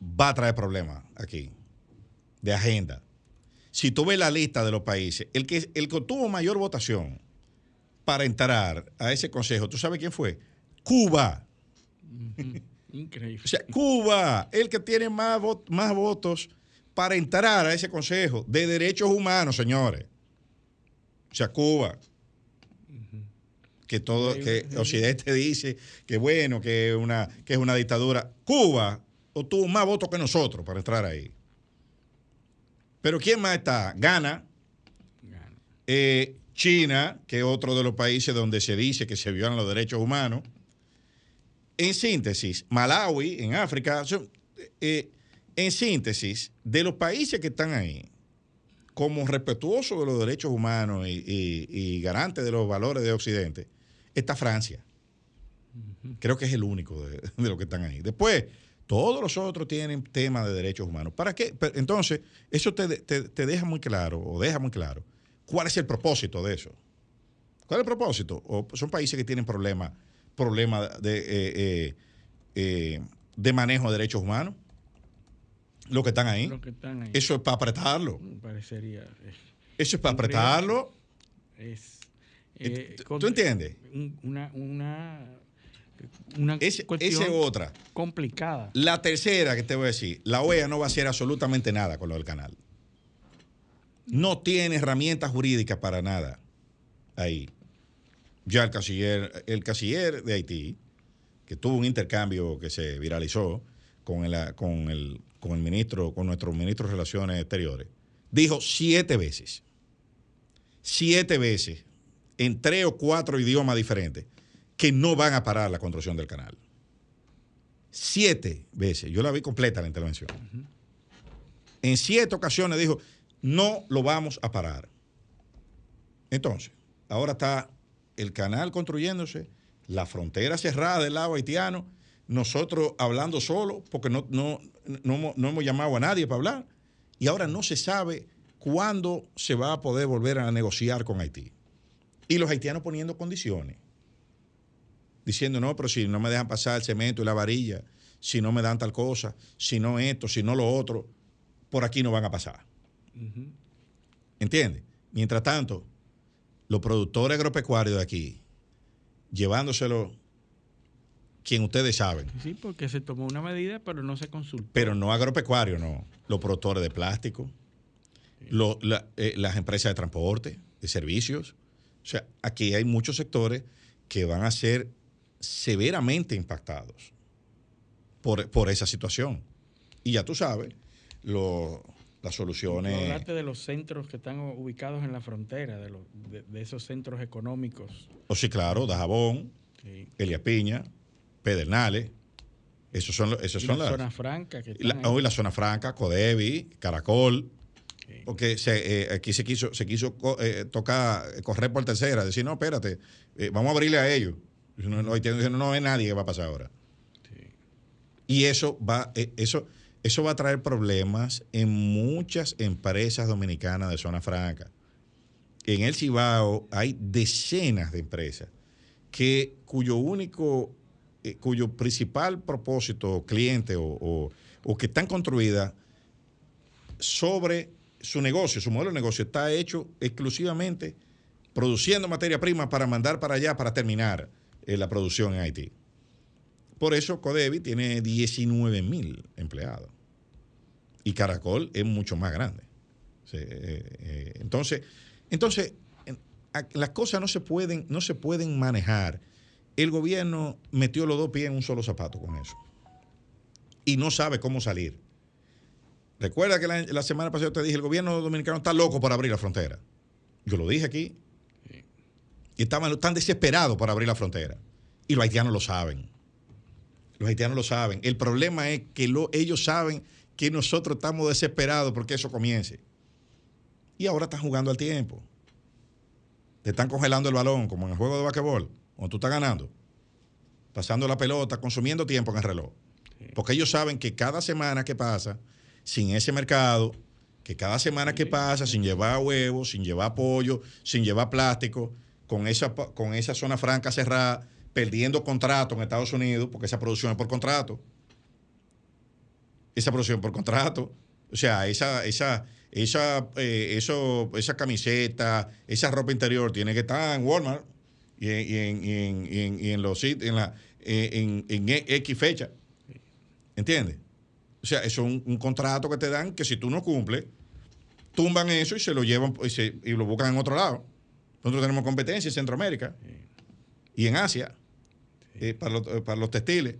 va a traer problemas aquí, de agenda. Si tú ves la lista de los países, el que, el que tuvo mayor votación para entrar a ese consejo, ¿tú sabes quién fue? Cuba. Increíble. O sea, Cuba, el que tiene más, más votos para entrar a ese Consejo de Derechos Humanos, señores. O sea, Cuba. Que todo, que Occidente dice que bueno, que es una, que es una dictadura. Cuba obtuvo más votos que nosotros para entrar ahí. Pero ¿quién más está? Gana. Eh, China, que es otro de los países donde se dice que se violan los derechos humanos. En síntesis, Malawi, en África, son, eh, en síntesis, de los países que están ahí, como respetuosos de los derechos humanos y, y, y garantes de los valores de Occidente, está Francia. Creo que es el único de, de los que están ahí. Después, todos los otros tienen temas de derechos humanos. ¿Para qué? Entonces, eso te, te- te deja muy claro, o deja muy claro, cuál es el propósito de eso. ¿Cuál es el propósito? O son países que tienen problemas problemas de, eh, eh, eh, de manejo de derechos humanos. Los que están ahí. Los que están ahí. Eso es para apretarlo. Parecería. Eso es para apretarlo. Es, ¿Tú- con- ¿Tú entiendes? un- Una, una, una Ese- cuestión Esa es otra. complicada. La tercera que te voy a decir, la OEA no va a hacer absolutamente nada con lo del canal. No tiene herramientas jurídicas para nada ahí. Ya el canciller, el canciller de Haití, que tuvo un intercambio que se viralizó con el, con el, con el ministro, con nuestro ministro de Relaciones Exteriores, dijo siete veces, siete veces, en tres o cuatro idiomas diferentes, que no van a parar la construcción del canal siete veces. Yo la vi completa la intervención. En siete ocasiones dijo, no lo vamos a parar. Entonces, ahora está el canal construyéndose, la frontera cerrada del lado haitiano, nosotros hablando solo, porque no, no, no, no hemos llamado a nadie para hablar, y ahora no se sabe cuándo se va a poder volver a negociar con Haití. Y los haitianos poniendo condiciones diciendo, no, pero si no me dejan pasar el cemento y la varilla, si no me dan tal cosa, si no esto, si no lo otro, por aquí no van a pasar. ¿Entiendes? Mientras tanto, los productores agropecuarios de aquí, llevándoselo quien ustedes saben. Sí, porque se tomó una medida, pero no se consultó. Pero no agropecuario, no. Los productores de plástico, lo- la- eh, las empresas de transporte, de servicios. O sea, aquí hay muchos sectores que van a ser severamente impactados por, por esa situación. Y ya tú sabes, lo- las soluciones. hablaste de los centros que están ubicados en la frontera, de, los- de- de esos centros económicos. O sí, claro, Dajabón, Sí. Elia Piña, Pedernales. Esos son, esos Y son la las. zona franca que La, hoy la zona franca, Codevi, Caracol, porque se, eh, aquí se quiso, se quiso eh, tocar, eh, correr por tercera, decir, no, espérate, eh, vamos a abrirle a ellos. No, no, no, no hay nadie que va a pasar ahora. Y eso va, eso, eso va a traer problemas en muchas empresas dominicanas de zona franca. En el Cibao hay decenas de empresas que cuyo único, eh, cuyo principal propósito, cliente o, o- o que están construidas sobre su negocio, su modelo de negocio está hecho exclusivamente produciendo materia prima para mandar para allá para terminar eh, la producción en Haití. Por eso Codevi tiene 19 mil empleados y Caracol es mucho más grande. Eh, eh, entonces, entonces las cosas no se pueden, no se pueden manejar. El gobierno metió los dos pies en un solo zapato con eso y no sabe cómo salir. Recuerda que la, la semana pasada te dije, el gobierno dominicano está loco por abrir la frontera. Yo lo dije aquí. Y estaban tan desesperados por abrir la frontera. Y los haitianos lo saben. Los haitianos lo saben. El problema es que lo- ellos saben que nosotros estamos desesperados porque eso comience. Y ahora están jugando al tiempo. Te están congelando el balón, como en el juego de basquetbol, cuando tú estás ganando. Pasando la pelota, consumiendo tiempo en el reloj. Porque ellos saben que cada semana que pasa sin ese mercado, que cada semana que pasa sin llevar huevos, sin llevar pollo, sin llevar plástico, con esa, pa- con esa zona franca cerrada, perdiendo contrato en Estados Unidos, porque esa producción es por contrato. Esa producción por contrato. O sea, esa, esa, esa, eh, eso, esa camiseta, esa ropa interior tiene que estar en Walmart y en, y en- y en- y en- y en los en, la, en, en X fecha. ¿Entiendes? O sea, eso es un, un contrato que te dan que si tú no cumples, tumban eso y se lo llevan y, se- y lo buscan en otro lado. Nosotros tenemos competencia en Centroamérica y en Asia eh, para, los, para los textiles.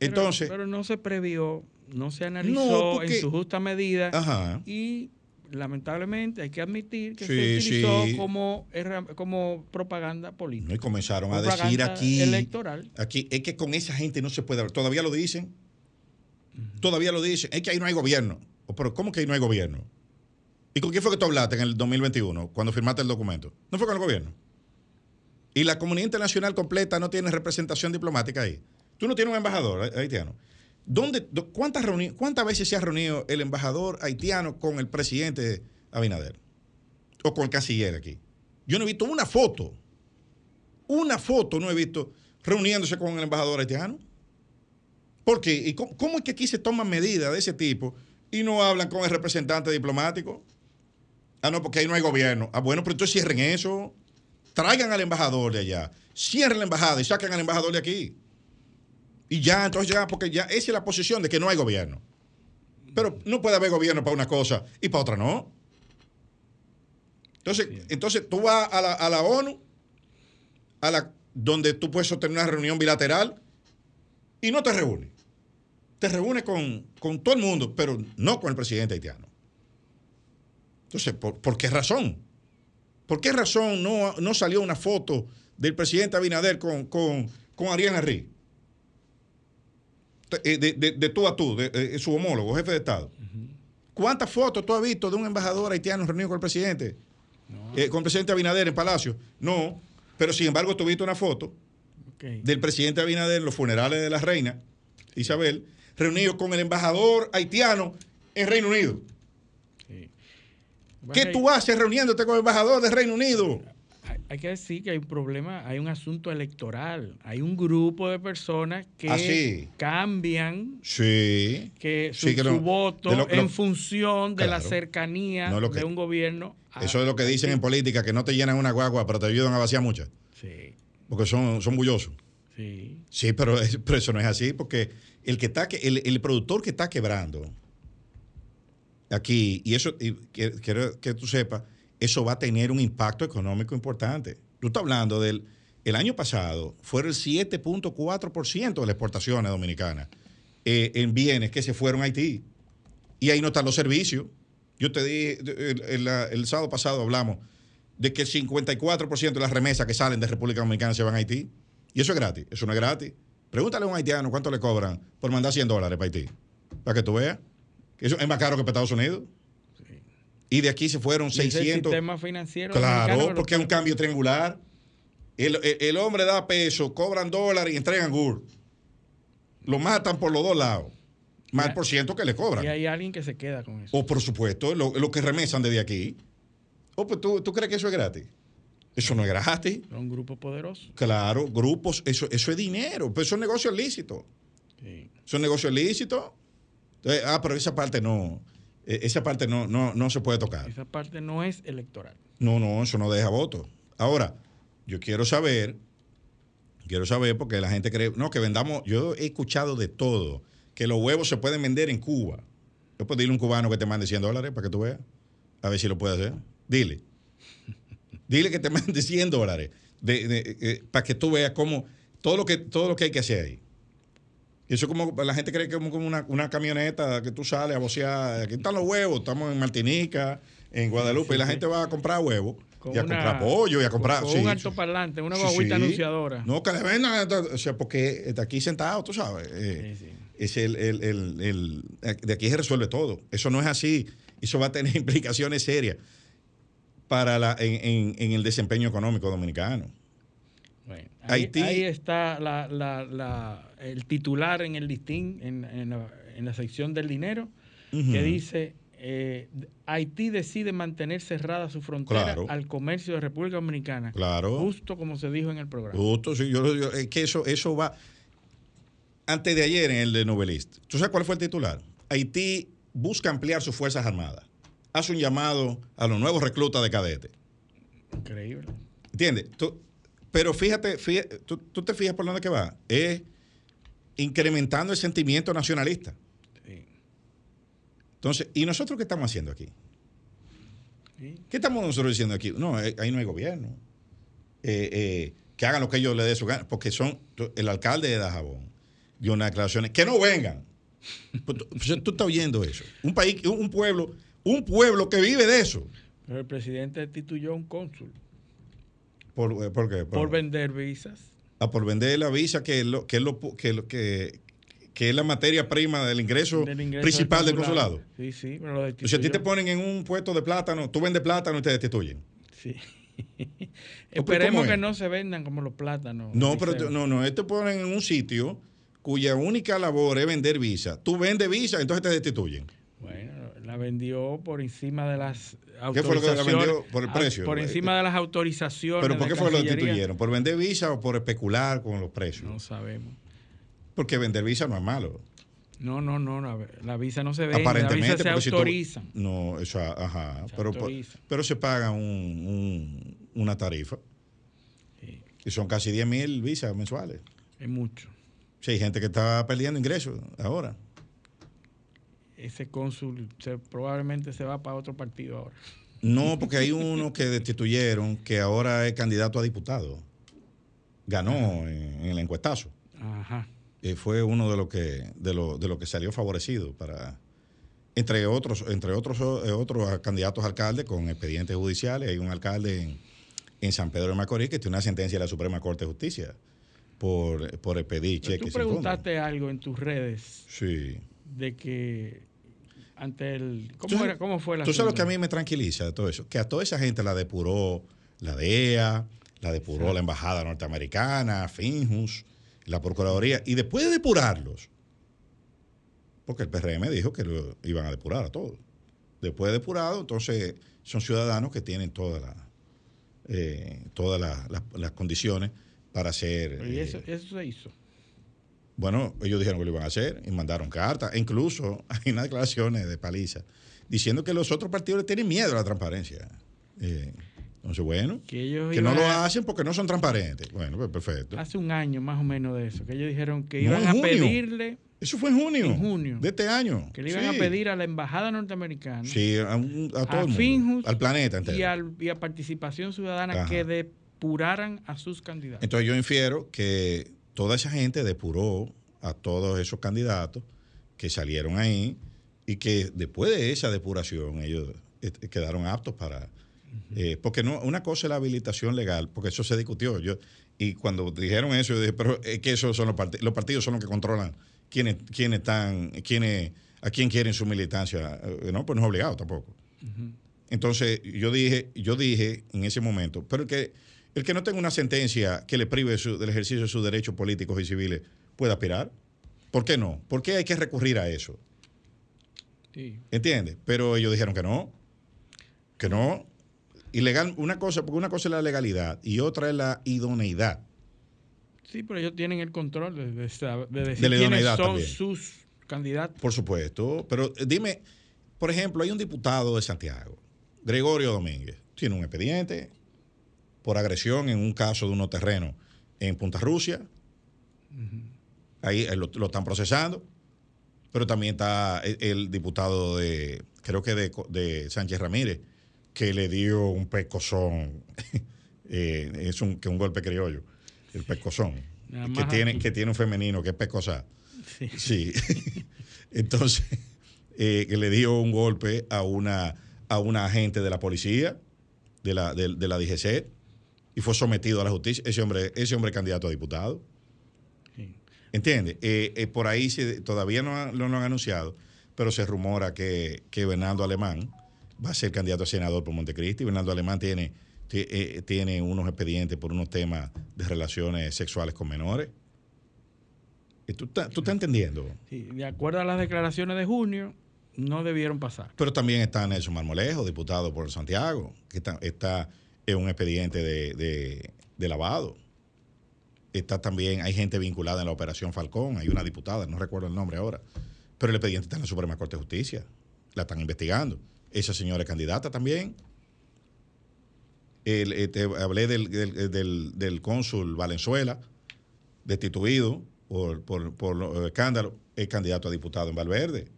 Entonces, Pero, no se previó, no se analizó No, porque- en su justa medida. ajá. Y lamentablemente hay que admitir que Sí, se utilizó sí. como, como propaganda política. Y comenzaron a decir aquí, electoral. aquí, es que con esa gente no se puede hablar. Todavía lo dicen. Todavía lo dicen. Es que ahí no hay gobierno. Oh, Pero ¿cómo que ahí no hay gobierno? ¿Y con quién fue que tú hablaste en el 2021, cuando firmaste el documento? No fue con el gobierno. Y la comunidad internacional completa no tiene representación diplomática ahí. Tú no tienes un embajador ha- haitiano. ¿Dónde, cuántas, ¿Cuántas veces se ha reunido el embajador haitiano con el presidente Abinader? O con el canciller aquí. Yo no he visto una foto. Una foto no he visto reuniéndose con el embajador haitiano. ¿Por qué? ¿Y cómo, cómo es que aquí se toman medidas de ese tipo y no hablan con el representante diplomático? Ah, no, porque ahí no hay gobierno. Ah, bueno, pero entonces cierren eso. Traigan al embajador de allá. Cierren la embajada y saquen al embajador de aquí. Y ya, entonces ya, porque ya esa es la posición de que no hay gobierno. Pero no puede haber gobierno para una cosa y para otra no. Entonces, entonces tú vas a la, a la ONU, a la, donde tú puedes sostener una reunión bilateral y no te reúnes. Te reúnes con, con todo el mundo, pero no con el presidente haitiano. Entonces, ¿por, por qué razón? ¿Por qué razón no, no salió una foto del presidente Abinader con, con, con Ariel Henry? De, de- de- de tú a tú, de, de su homólogo, jefe de Estado. ¿Cuántas fotos tú has visto de un embajador haitiano reunido con el presidente? Eh, con el presidente Abinader en Palacio. No, pero sin embargo tuviste una foto del presidente Abinader en los funerales de la reina Isabel, reunido con el embajador haitiano en Reino Unido. ¿Qué tú haces reuniéndote con el embajador de Reino Unido? hay- que decir que hay un problema, hay un asunto electoral. Hay un grupo de personas que Ah, sí. cambian Sí. que su, Sí, que su lo- voto lo- en función de la cercanía No, lo que- de un gobierno. a- Eso es lo que dicen en política, que no te llenan una guagua, pero te ayudan a vaciar muchas. Sí, Porque son, son bullosos. sí. Sí, pero, es- pero eso no es así, porque el que está el, el productor que está quebrando aquí, y eso y quiero que tú sepas, eso va a tener un impacto económico importante. Tú estás hablando del el año pasado, fueron el 7.4% de las exportaciones dominicanas eh, en bienes que se fueron a Haití. Y ahí no están los servicios. Yo te dije, el, el- el sábado pasado hablamos de que el 54% de las remesas que salen de República Dominicana se van a Haití. Y eso es gratis. Eso no es gratis. Pregúntale a un haitiano cuánto le cobran por mandar 100 dólares para Haití. Para que tú veas. Eso es más caro que para Estados Unidos. Y de aquí se fueron Y ese es el 600. sistema financiero Claro, que porque es un cambio triangular. El, el- el hombre da peso, cobran dólares y entregan GUR. Lo matan por los dos lados. Más el por ciento que le cobran. Y hay alguien que se queda con eso. O por supuesto, lo, lo que remesan desde aquí. O pues ¿tú, ¿tú crees que eso es gratis? Eso no es gratis. Son un grupo poderoso. Claro, grupos, eso, eso es dinero. Pero eso es negocio lícito. Sí. Eso es negocio lícito. Entonces, ah, pero esa parte no. eh, Esa parte no, no, no se puede tocar. Esa parte no es electoral. No, no, eso no deja voto. Ahora, yo quiero saber, quiero saber porque la gente cree, no, que vendamos, yo he escuchado de todo, que los huevos se pueden vender en Cuba. Yo puedo decirle a un cubano que te mande 100 dólares para que tú veas, a ver si lo puede hacer. Dile. Dile que te <laughs> mande 100 dólares de- de- eh, para que tú veas cómo, todo lo que, todo lo que hay que hacer ahí. Eso como, la gente cree que es como una, una camioneta que tú sales a vocear, aquí están los huevos, estamos en Martinica, en Guadalupe, y la gente va a comprar huevos, Con y a una- comprar pollo, y a comprar... Con sí, un sí. altoparlante, una Sí, guaguita sí. anunciadora. No, que le vendan, o sea, porque está aquí sentado, tú sabes. eh, Sí, sí. Es el, el- el- el- de aquí se resuelve todo. Eso no es así. Eso va a tener <laughs> implicaciones serias para la, en, en- en el desempeño económico dominicano. Bueno, ahí, Haití- ahí está la- la- la- el titular en el listín, en, en la, en la sección del dinero, que dice, eh, Haití decide mantener cerrada su frontera Claro. al comercio de República Dominicana, Claro. justo como se dijo en el programa. Justo, sí, yo, yo- es que eso, eso va. Antes de ayer en el de Novelist, ¿tú sabes cuál fue el titular? Haití busca ampliar sus fuerzas armadas. Hace un llamado a los nuevos reclutas de cadetes. Increíble. ¿Entiendes? Tú- pero fíjate, fíjate tú, tú te fijas por dónde que va. Es incrementando el sentimiento nacionalista. Entonces, ¿y nosotros qué estamos haciendo aquí? ¿Qué estamos nosotros diciendo aquí? No, eh, ahí no hay gobierno. Eh, eh, que hagan lo que ellos les dé su gana, porque son el alcalde de Dajabón dio unas declaraciones que no vengan. <laughs> Pues tú, tú estás oyendo eso. Un país, un pueblo, un pueblo que vive de eso. Pero el presidente destituyó a un cónsul ¿Por, eh, por qué? por vender visas. Ah, por vender la visa, que es, lo, que, es lo, que, lo- que, que es la materia prima del ingreso, del ingreso principal del consulado. Sí, sí, pero lo O sea, a ti te ponen en un puesto de plátano, tú vendes plátano y te destituyen. Sí. <laughs> ¿cómo Esperemos es? que no se vendan como los plátanos. No, pero te- no, no, te ponen en un sitio cuya única labor es vender visa. Tú vendes visa, entonces te destituyen. Bueno, la vendió por encima de las ¿Qué fue lo que la autorizaciones. vendió? Por el precio. Por encima de las autorizaciones. Pero ¿por qué fue que lo destituyeron? ¿Por vender visa o por especular con los precios? No sabemos. Porque vender visa no es malo. No, no, no, la, la visa no se vende, la Aparentemente. visa se porque si autoriza. no, eso, ajá. Se pero, autoriza. se paga un- un- una tarifa. Sí. Y son casi 10 mil visas mensuales. Es mucho. Sí, hay gente que está perdiendo ingresos ahora. Ese cónsul se- probablemente se va para otro partido ahora. No, porque hay uno que destituyeron que ahora es candidato a diputado. Ganó en, en el encuestazo. Ajá. Eh, fue uno de los que de lo, de lo que salió favorecido para entre otros entre otros eh, otros candidatos a alcalde con expedientes judiciales hay un alcalde en, en San Pedro de Macorís que tiene una sentencia de la Suprema Corte de Justicia por por expedir Pero cheques tú preguntaste algo en tus redes sí de que ante el ¿cómo, era, cómo fue la Tú sabes lo que a mí me tranquiliza de todo eso, que a toda esa gente la depuró la DEA, la depuró la Embajada Norteamericana, Finjus, la Procuraduría, y después de depurarlos, porque el PRM dijo que lo iban a depurar a todos. Después de depurado, entonces son ciudadanos que tienen toda la, eh, todas las condiciones para hacer... ¿Y eso, eso se hizo? Bueno, ellos dijeron que lo iban a hacer y mandaron cartas. E incluso <laughs> hay unas declaraciones de paliza diciendo que los otros partidos tienen miedo a la transparencia. Eh, entonces, bueno, que, no lo hacen porque no son transparentes. Bueno, pues perfecto. Hace un año más o menos de eso, que ellos dijeron que iban a pedirle. Eso fue en junio. En junio. De este año. Que le iban a pedir a la embajada norteamericana. Sí, a, todo el mundo, Al planeta entero. Y, a participación ciudadana que depuraran a sus candidatos. Entonces yo infiero que toda esa gente depuró a todos esos candidatos que salieron ahí y que después de esa depuración ellos eh, quedaron aptos para... Eh, porque no, una cosa es la habilitación legal, porque eso se discutió. Yo, y cuando dijeron eso, yo dije, pero es que esos son los partidos, los partidos son los que controlan quiénes, quiénes están, quiénes, a quién quieren su militancia. Eh, no, pues no es obligado tampoco. Entonces, yo dije, yo dije en ese momento, pero el que, el que no tenga una sentencia que le prive del ejercicio de sus derechos políticos y civiles puede aspirar. ¿Por qué no? ¿Por qué hay que recurrir a eso? Sí. ¿Entiendes? Pero ellos dijeron que no. Que no. Ilegal, una cosa, porque una cosa es la legalidad y otra es la idoneidad. Sí, pero ellos tienen el control de, de, decir quiénes son sus candidatos. Por supuesto. Pero eh, dime, por ejemplo, hay un diputado de Santiago, Gregorio Domínguez, tiene un expediente por agresión en un caso de unos terrenos en Punta Rusia. Ahí eh, lo, están procesando. Pero también está el, diputado de, creo que de, Sánchez Ramírez, que le dio un pescozón. <laughs> Eh, es un, que un golpe criollo, el pescozón. Que tiene, que tiene un femenino, que es pescosa. Sí. <laughs> Entonces, eh, que le dio un golpe a una, a una agente de la policía, de la, de, la DGC, y fue sometido a la justicia. Ese hombre, ese hombre candidato a diputado. ¿Entiendes? Eh, eh, por ahí todavía no, lo han anunciado, pero se rumora que, que, Bernardo Alemán va a ser candidato a senador por Montecristi. Bernardo Alemán tiene, eh, tiene unos expedientes por unos temas de relaciones sexuales con menores. ¿Tú, tú estás entendiendo? Sí, de acuerdo a las declaraciones de junio, no debieron pasar. Pero también está Nelson Marmolejo, diputado por Santiago, que está, está en un expediente de, de lavado está también, hay gente vinculada en la operación Falcón, hay una diputada, no recuerdo el nombre ahora, pero el expediente está en la Suprema Corte de Justicia, la están investigando. Esa señora es candidata también. El, eh, te hablé del, del, cónsul Valenzuela, destituido por, por, por escándalo, es candidato a diputado en Valverde.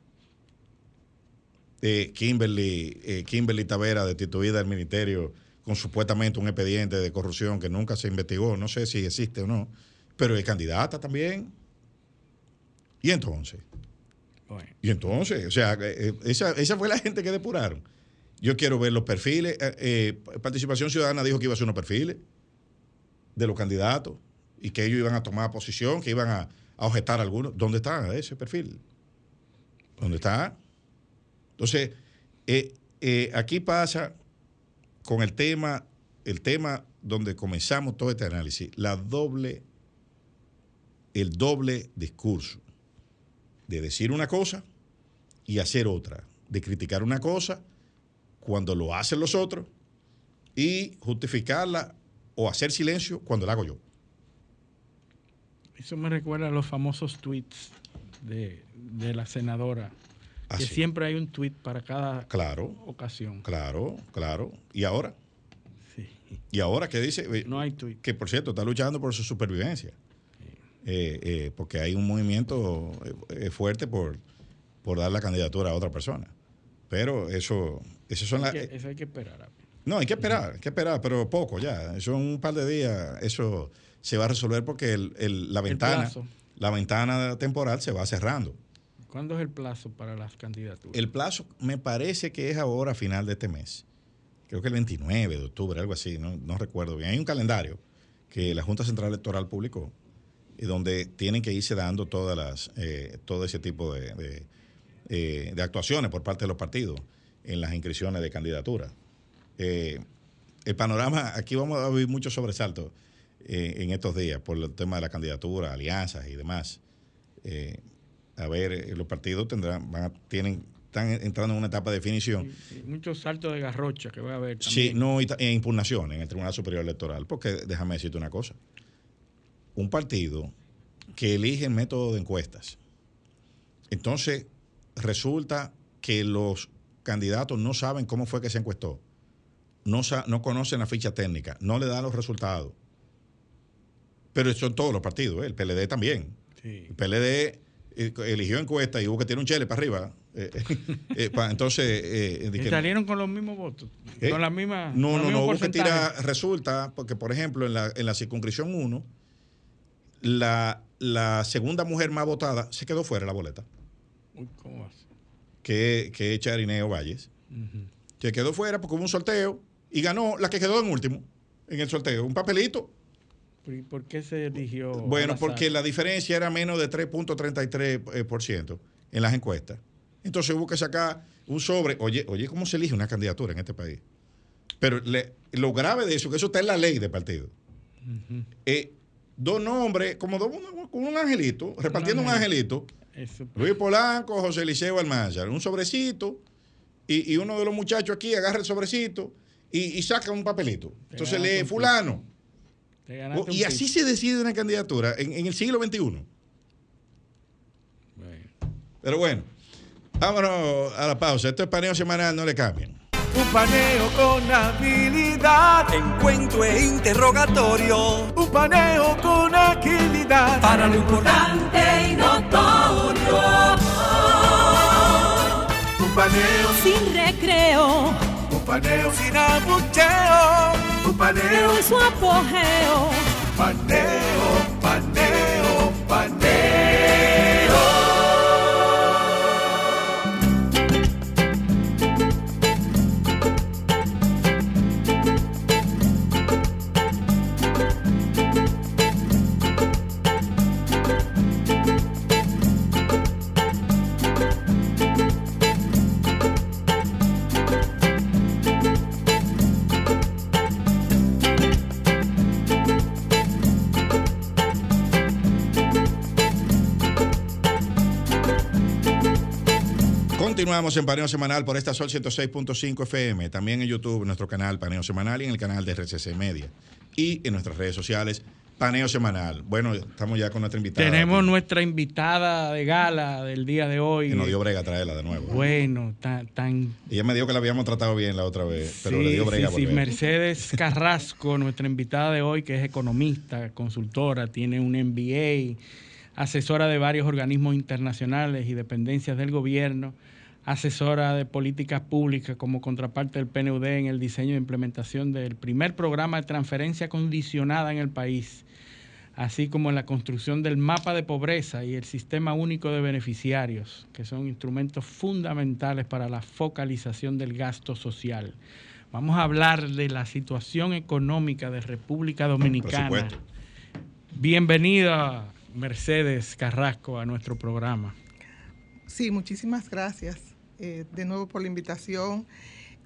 Eh, Kimberly, eh, Kimberly Tavera, destituida del ministerio con supuestamente un expediente de corrupción que nunca se investigó, no sé si existe o no, pero es candidata también. Y entonces, y entonces, o sea, eh, eh, esa, fue la gente que depuraron. Yo quiero ver los perfiles. Eh, Participación Ciudadana dijo que iba a hacer unos perfiles de los candidatos y que ellos iban a tomar posición, que iban a, a objetar algunos. ¿Dónde está ese perfil? ¿Dónde está? Entonces, aquí pasa con el tema, el tema donde comenzamos todo este análisis, la doble, el doble discurso de decir una cosa y hacer otra, de criticar una cosa cuando lo hacen los otros y justificarla o hacer silencio cuando la hago yo. Eso me recuerda a los famosos tweets de, de la senadora que siempre hay un tweet para cada claro, ocasión. Claro, claro. ¿Y ahora? Sí. ¿Y ahora qué dice? No hay tweet. Que por cierto está luchando por su supervivencia. Eh, eh, porque hay un movimiento eh, fuerte por, por dar la candidatura a otra persona. Pero eso, eso son las. Eso hay que esperar. No, hay que esperar, hay que esperar, pero poco ya. Eso en un par de días, eso se va a resolver porque el, la ventana, la ventana temporal se va cerrando. ¿Cuándo es el plazo para las candidaturas? El plazo me parece que es ahora a final de este mes. Creo que el 29 de octubre, algo así, no, recuerdo bien. Hay un calendario que la Junta Central Electoral publicó y donde tienen que irse dando todas las, eh, todo ese tipo de, eh, actuaciones por parte de los partidos en las inscripciones de candidatura. Eh, el panorama, aquí vamos a vivir muchos sobresaltos en estos días por el tema de la candidatura, alianzas y demás a ver, eh, los partidos tendrán, van tienen están entrando en una etapa de definición. muchos saltos de garrocha que va a haber. Sí, no, y, e impugnación en el Tribunal Superior Electoral. Porque déjame decirte una cosa. Un partido que elige el método de encuestas, entonces resulta que los candidatos no saben cómo fue que se encuestó, no, no conocen la ficha técnica, no le dan los resultados. Pero son todos los partidos, ¿eh? el PLD también. El PLD eligió encuesta y hubo que tirar un chele para arriba. Eh, entonces. salieron con los mismos votos? ¿Con las mismas.? No, no, no. Hubo que tirar. Resulta, porque por ejemplo, en la, en la circunscripción 1, la, la segunda mujer más votada se quedó fuera de la boleta. ¿Cómo va? Que, que es Charineo Valles. Se quedó fuera porque hubo un sorteo y ganó la que quedó en último en el sorteo. Un papelito. ¿Y por qué se eligió? Bueno, porque la diferencia era menos de 3.33% en las encuestas. Entonces hubo que sacar un sobre. Oye, oye, ¿cómo se elige una candidatura en este país? Pero lo grave de eso, que eso está en la ley de partido. eh, dos nombres, como un angelito, repartiendo un angelito. Luis Polanco, José Eliseo Almanzar, un sobrecito, y, uno de los muchachos aquí agarra el sobrecito y, saca un papelito. Entonces lee fulano. Oh, y así se decide una candidatura en, el siglo XXI. Pero bueno, vámonos a la pausa. Esto es paneo semanal, no le cambien. Un paneo con habilidad. Encuentro e interrogatorio. Un paneo con agilidad. Para lo importante y notorio. Un paneo sin recreo. Un paneo sin abucheo. Un paneo en su apogeo. Paneo, paneo, Continuamos en Paneo Semanal por esta Sol 106.5 FM, también en YouTube, nuestro canal Paneo Semanal y en el canal de RCC Media. Y en nuestras redes sociales, Paneo Semanal. Bueno, estamos ya con nuestra invitada. Tenemos nuestra invitada de gala del día de hoy. Que nos dio brega traerla de nuevo. Bueno, tan, tan... Ella me dijo que la habíamos tratado bien la otra vez, pero le dio brega. Sí, sí. Mercedes <laughs> Carrasco, nuestra invitada de hoy, que es economista, consultora, tiene un MBA, asesora de varios organismos internacionales y dependencias del gobierno asesora de políticas públicas como contraparte del PNUD en el diseño e implementación del primer programa de transferencia condicionada en el país, así como en la construcción del mapa de pobreza y el sistema único de beneficiarios, que son instrumentos fundamentales para la focalización del gasto social. Vamos a hablar de la situación económica de República Dominicana. Bienvenida, Mercedes Carrasco, a nuestro programa. Sí, muchísimas gracias. Eh, de nuevo por la invitación.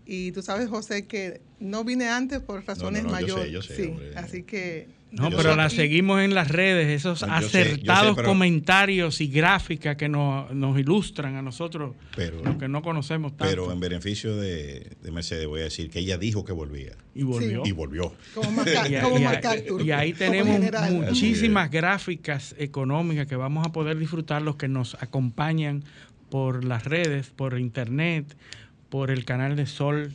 Y tú sabes, José, que no vine antes por razones mayores. sí, así que. No, pero la seguimos en las redes, esos acertados comentarios y gráficas que nos, ilustran a nosotros, pero, los que no conocemos tanto. Pero en beneficio de, Mercedes voy a decir que ella dijo que volvía. Y volvió. Y volvió. Como, <laughs> y, y, ahí tenemos muchísimas gráficas económicas que vamos a poder disfrutar los que nos acompañan por las redes, por internet, por el canal de Sol,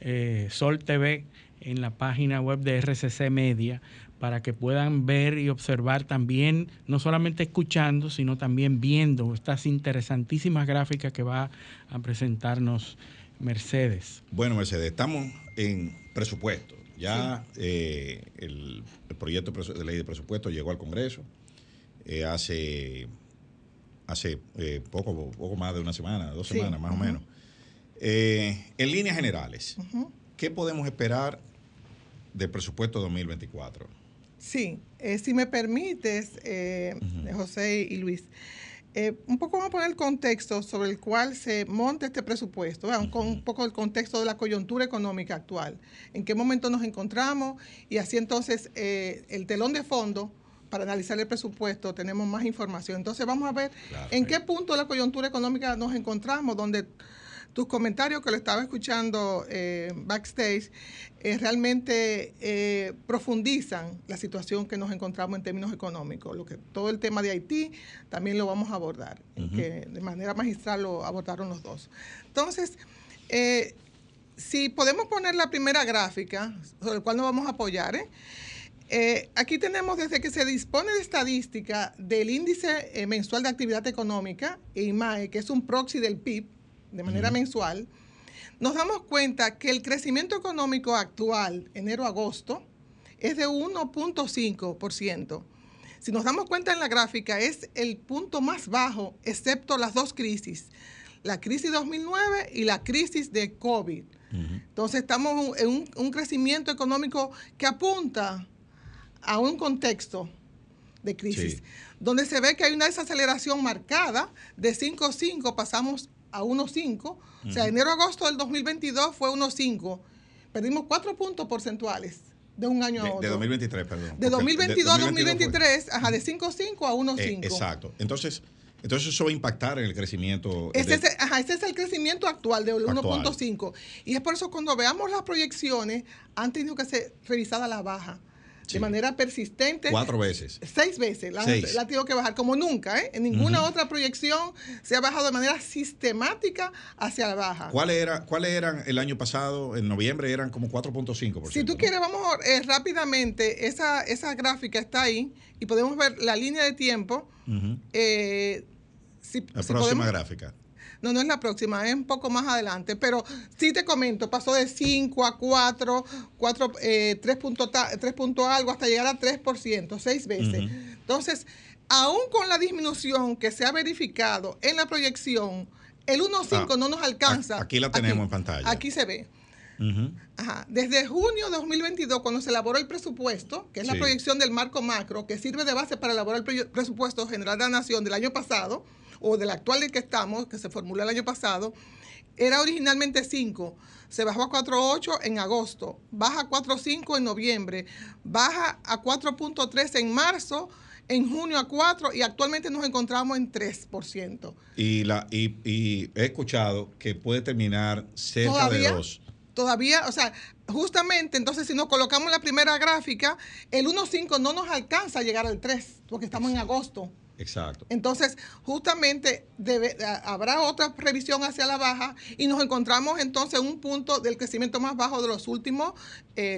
eh, Sol TV en la página web de RCC Media para que puedan ver y observar también, no solamente escuchando, sino también viendo estas interesantísimas gráficas que va a presentarnos Mercedes. Bueno, Mercedes, estamos en presupuesto. Ya eh, el, proyecto de ley de presupuesto llegó al Congreso eh, hace hace eh, poco, poco más de una semana, dos semanas más o menos. Eh, en líneas generales, ¿qué podemos esperar del presupuesto 2024? Sí, eh, si me permites, José y Luis, un poco vamos a poner el contexto sobre el cual se monta este presupuesto, con un poco el contexto de la coyuntura económica actual, en qué momento nos encontramos y así entonces el telón de fondo para analizar el presupuesto tenemos más información. Entonces vamos a ver en qué punto de la coyuntura económica nos encontramos, donde tus comentarios que lo estaba escuchando eh, backstage eh, realmente eh, profundizan la situación que nos encontramos en términos económicos. Lo que, todo el tema de Haití también lo vamos a abordar, que de manera magistral lo abordaron los dos. Entonces, si podemos poner la primera gráfica, sobre la cual nos vamos a apoyar, aquí tenemos desde que se dispone de estadística del índice mensual de actividad económica, IMAE, que es un proxy del PIB, de manera mensual, nos damos cuenta que el crecimiento económico actual, enero-agosto, es de 1.5%. Si nos damos cuenta en la gráfica, es el punto más bajo, excepto las dos crisis, la crisis 2009 y la crisis de COVID. Entonces estamos en un, un, crecimiento económico que apunta a un contexto de crisis, donde se ve que hay una desaceleración marcada, de 5.5 pasamos a 1.5. O sea, enero-agosto del 2022 fue 1.5. Perdimos 4 puntos porcentuales de un año a otro. De 2023, perdón. De 2022 a 2023, ajá, de 5.5 a 1.5. Eh, exacto. Entonces, entonces eso va a impactar en el crecimiento. Ese, es, ajá, ese es el crecimiento actual de 1.5. Y es por eso cuando veamos las proyecciones, han tenido que ser revisadas a la baja de manera persistente. Cuatro veces. Seis veces. La, la tengo que bajar, como nunca. ¿eh? En ninguna otra proyección se ha bajado de manera sistemática hacia la baja. ¿Cuáles era, cuál eran el año pasado? En noviembre eran como 4.5%. Si tú quieres, vamos eh, rápidamente. Esa, esa gráfica está ahí y podemos ver la línea de tiempo. Eh, la próxima gráfica. No, no es la próxima, es un poco más adelante. Pero sí te comento, pasó de 5 a 4, 4 eh, 3, punto, 3 punto algo, hasta llegar a 3%, seis veces. Entonces, aún con la disminución que se ha verificado en la proyección, el 1.5 ah, no nos alcanza. Aquí la tenemos en pantalla. Aquí se ve. Ajá. Desde junio de 2022, cuando se elaboró el presupuesto, que es la proyección del marco macro, que sirve de base para elaborar el presupuesto general de la Nación del año pasado, o del actual del que estamos, que se formuló el año pasado, era originalmente 5, se bajó a 4.8 en agosto, baja a 4.5 en noviembre, baja a 4.3 en marzo, en junio a 4 y actualmente nos encontramos en 3%. Y, la, y, he escuchado que puede terminar cerca de 2. Todavía, o sea, justamente entonces si nos colocamos en la primera gráfica, el 1.5 no nos alcanza a llegar al 3, porque estamos en agosto. Exacto. Entonces, justamente debe, habrá otra revisión hacia la baja y nos encontramos entonces en un punto del crecimiento más bajo de los últimos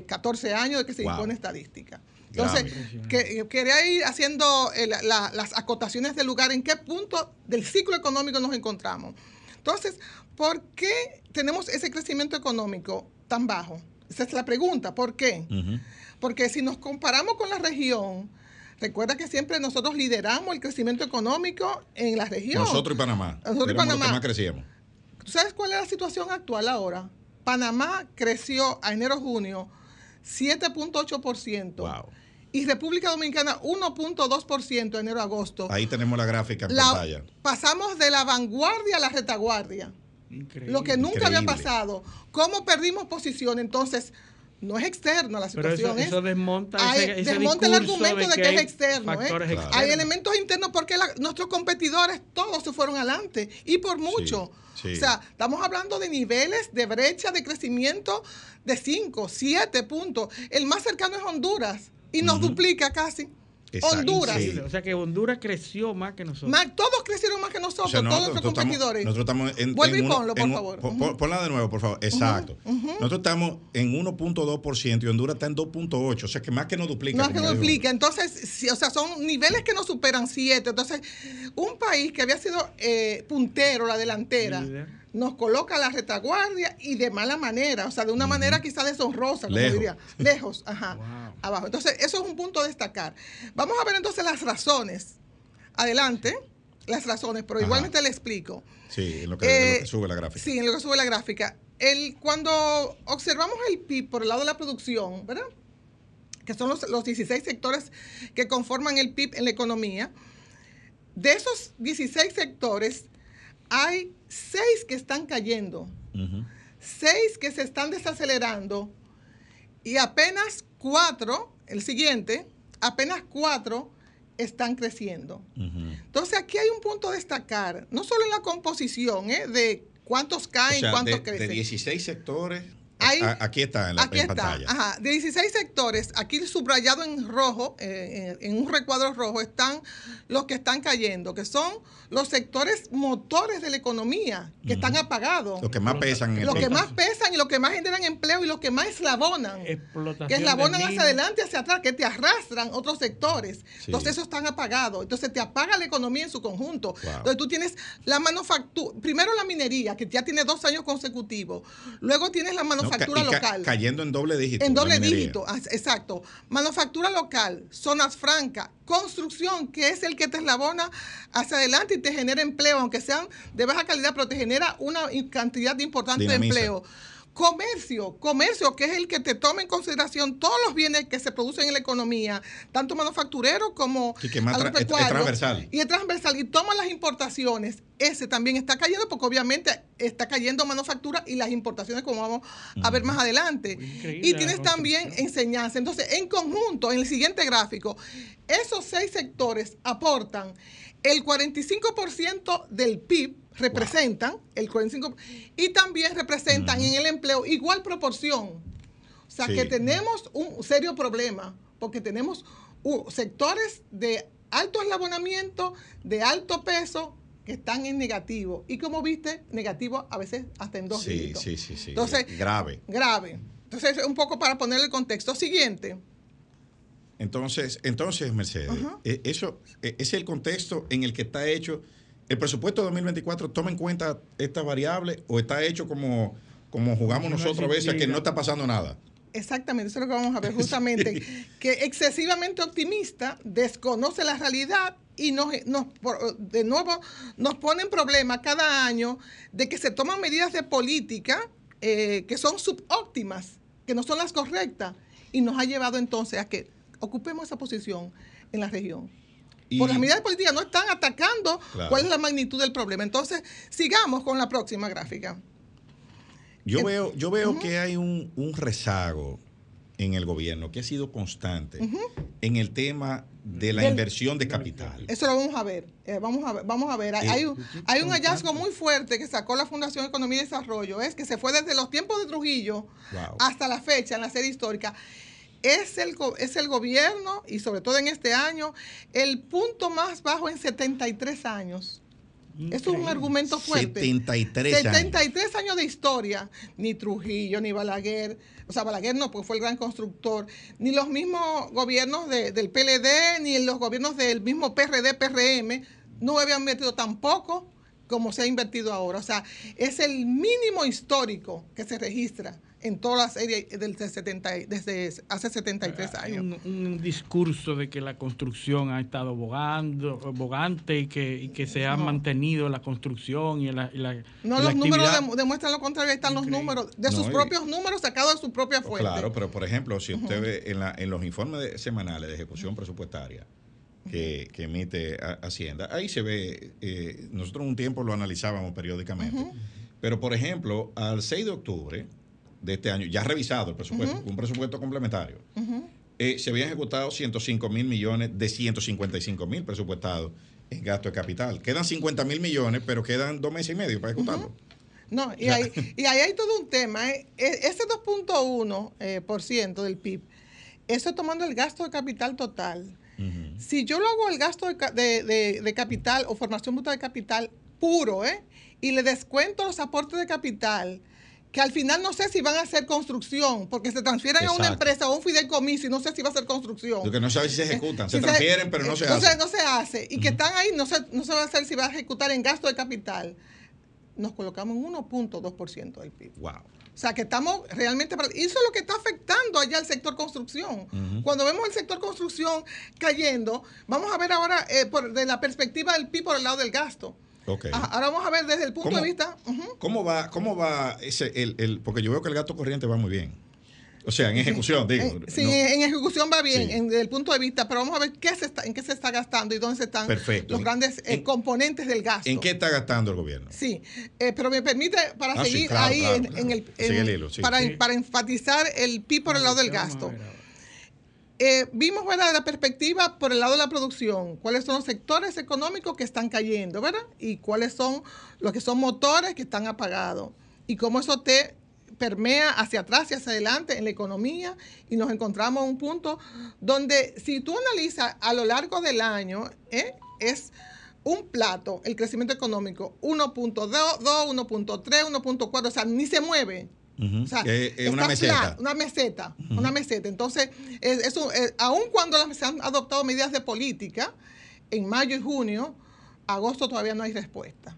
14 eh, años de que se impone estadística. Entonces, que, quería ir haciendo eh, las acotaciones del lugar, en qué punto del ciclo económico nos encontramos. Entonces, ¿por qué tenemos ese crecimiento económico tan bajo? Esa es la pregunta, ¿por qué? Porque si nos comparamos con la región, Recuerda que siempre nosotros lideramos el crecimiento económico en la región. Nosotros y Panamá. Nosotros y Panamá. más crecíamos. ¿Tú sabes cuál es la situación actual ahora? Panamá creció a enero-junio 7.8%. Wow. Y República Dominicana 1.2% enero-agosto. Ahí tenemos la gráfica en pantalla. Pasamos de la vanguardia a la retaguardia. Increíble. Lo que nunca había pasado. ¿Cómo perdimos posición? Entonces, no es externo la situación. eso, desmonta, ese, desmonta el argumento de que, es externo. ¿eh? Hay elementos internos porque nuestros competidores todos se fueron adelante y por mucho. O sea, estamos hablando de niveles de brecha de crecimiento de 5, 7 puntos. El más cercano es Honduras y nos duplica casi. Honduras. O sea que Honduras creció más que nosotros. todos crecieron más que nosotros, todos nuestros competidores. nosotros estamos en. Vuelve y ponlo, por favor. ponla de nuevo, por favor. Exacto. Nosotros estamos en 1.2% y Honduras está en 2.8%. O sea que más que nos duplica. Más que nos duplica. Entonces, o sea, son niveles que nos superan 7. Entonces, un país que había sido eh, puntero, la delantera nos coloca a la retaguardia y de mala manera, o sea, de una manera quizá deshonrosa, como diría, lejos, ajá, abajo. Entonces, eso es un punto a destacar. Vamos a ver entonces las razones. Adelante, las razones, pero igualmente le explico. Sí, en lo, que, eh, sube la gráfica. Sí, en lo que sube la gráfica. El, cuando observamos el PIB por el lado de la producción, ¿verdad? Que son los, los 16 sectores que conforman el PIB en la economía. De esos 16 sectores, hay seis que están cayendo, seis que se están desacelerando y apenas cuatro, el siguiente, apenas cuatro están creciendo. Entonces aquí hay un punto a destacar, no solo en la composición ¿eh? de cuántos caen, cuántos crecen. De 16 sectores aquí está en la aquí pantalla. Ajá, de 16 sectores, aquí subrayado en rojo, eh, en un recuadro rojo, están los que están cayendo, que son los sectores motores de la economía, que están apagados. Los que más pesan. En los que más pesan y los que más generan empleo y los que más eslabonan. que eslabonan hacia adelante, hacia atrás, que te arrastran otros sectores. Entonces, esos están apagados. Entonces, te apaga la economía en su conjunto. Entonces, tú tienes la manufactura, primero la minería, que ya tiene dos años consecutivos. Luego tienes la manufactura manufactura local. cayendo en doble dígito. En doble dígito, exacto. Manufactura local, zonas francas, construcción, que es el que te eslabona hacia adelante y te genera empleo, aunque sean de baja calidad, pero te genera una cantidad importante de empleo. Comercio, comercio, que es el que te toma en consideración todos los bienes que se producen en la economía, tanto manufacturero como y que más es, transversal. Y es transversal y toma las importaciones. Ese también está cayendo porque obviamente está cayendo manufactura y las importaciones como vamos a ver más adelante. y tienes también enseñanza. Entonces, en conjunto, en el siguiente gráfico, esos seis sectores aportan el 45% del PIB representan el 45 y también representan en el empleo igual proporción. O sea que tenemos un serio problema porque tenemos sectores de alto eslabonamiento, de alto peso, que están en negativo. Y como viste, negativo a veces hasta en dos sí, Sí, sí, sí. Entonces, grave. Grave. Entonces, un poco para poner el contexto siguiente. Entonces, entonces Mercedes, eh, eso eh, es el contexto en el que está hecho el presupuesto de 2024 toma en cuenta esta variable o está hecho como, como jugamos nosotros a veces que no está pasando nada. Exactamente, eso es lo que vamos a ver <laughs> justamente, que excesivamente optimista desconoce la realidad y nos, de nuevo nos pone en problema cada año de que se toman medidas de política eh, que son subóptimas, que no son las correctas, y nos ha llevado entonces a que ocupemos esa posición en la región. Por las medidas políticas no están atacando cuál es la magnitud del problema. Entonces, sigamos con la próxima gráfica. Yo veo, yo veo que hay un, rezago en el gobierno que ha sido constante en el tema de la inversión de capital. Eso lo vamos a ver. Eh, vamos a ver, vamos a ver. Hay, eh, hay, un, hallazgo muy fuerte que sacó la Fundación Economía y Desarrollo, es que se fue desde los tiempos de Trujillo hasta la fecha en la serie histórica es el, es el gobierno, y sobre todo en este año, el punto más bajo en 73 años. Es un argumento fuerte. 73 años. 73 años de historia. Ni Trujillo, ni Balaguer. O sea, Balaguer no, porque fue el gran constructor. Ni los mismos gobiernos del PLD, ni los gobiernos del mismo PRD, PRM, no habían metido tampoco como se ha invertido ahora. O sea, es el mínimo histórico que se registra en toda la serie del 70, desde hace 73 años. Un, discurso de que la construcción ha estado bogando, bogante y que, y que se ha mantenido la construcción y la... no, los números demuestran lo contrario, ahí están los números, de sus propios números sacados de su propia fuente. Claro, pero por ejemplo, si usted ve en, la, en los informes semanales de ejecución presupuestaria, que, emite Hacienda. Ahí se ve, eh, nosotros un tiempo lo analizábamos periódicamente, pero por ejemplo, al 6 de octubre, de este año, ya revisado el presupuesto, un presupuesto complementario, eh, se habían ejecutado 105 mil millones de 155 mil presupuestados en gasto de capital. Quedan 50 mil millones, pero quedan dos meses y medio para ejecutarlo. No, y, ahí, y ahí hay todo un tema. ¿eh? E, ese 2.1% eh, por ciento del PIB, eso tomando el gasto de capital total. Si yo lo hago el gasto de, de, de, capital o formación bruta de capital puro, ¿eh? y le descuento los aportes de capital, que al final no sé si van a hacer construcción, porque se transfieren a una empresa o un fideicomiso y no sé si va a ser construcción. Lo que no sabe si se ejecutan, se transfieren, pero no se hace. No se hace. Y que están ahí, no se, no se va a hacer si va a ejecutar en gasto de capital. Nos colocamos en 1.2% del PIB. Wow. O sea, que estamos realmente... Y eso es lo que está afectando allá al sector construcción. Cuando vemos el sector construcción cayendo, vamos a ver ahora eh, por, de la perspectiva del PIB por el lado del gasto ahora vamos a ver desde el punto de vista. ¿Cómo va, cómo va ese, el, el, porque yo veo que el gasto corriente va muy bien. O sea, en ejecución, digo. sí, en ejecución va bien, desde el punto de vista, pero vamos a ver qué se está, en qué se está gastando y dónde están los grandes eh, componentes del gasto. ¿En qué está gastando el gobierno? Sí, eh, pero me permite para ah, seguir ahí en, el, para, para, enfatizar el PIB por el lado del gasto. Eh, vimos ¿verdad? la perspectiva por el lado de la producción, cuáles son los sectores económicos que están cayendo, ¿verdad? Y cuáles son los que son motores que están apagados. Y cómo eso te permea hacia atrás y hacia adelante en la economía y nos encontramos en un punto donde si tú analizas a lo largo del año, ¿eh? es un plato el crecimiento económico 1.2, 1.3, 1.4, o sea, ni se mueve. O sea, es una meseta. una meseta, una meseta. Entonces, eso, aun cuando se han adoptado medidas de política, en mayo y junio, agosto todavía no hay respuesta.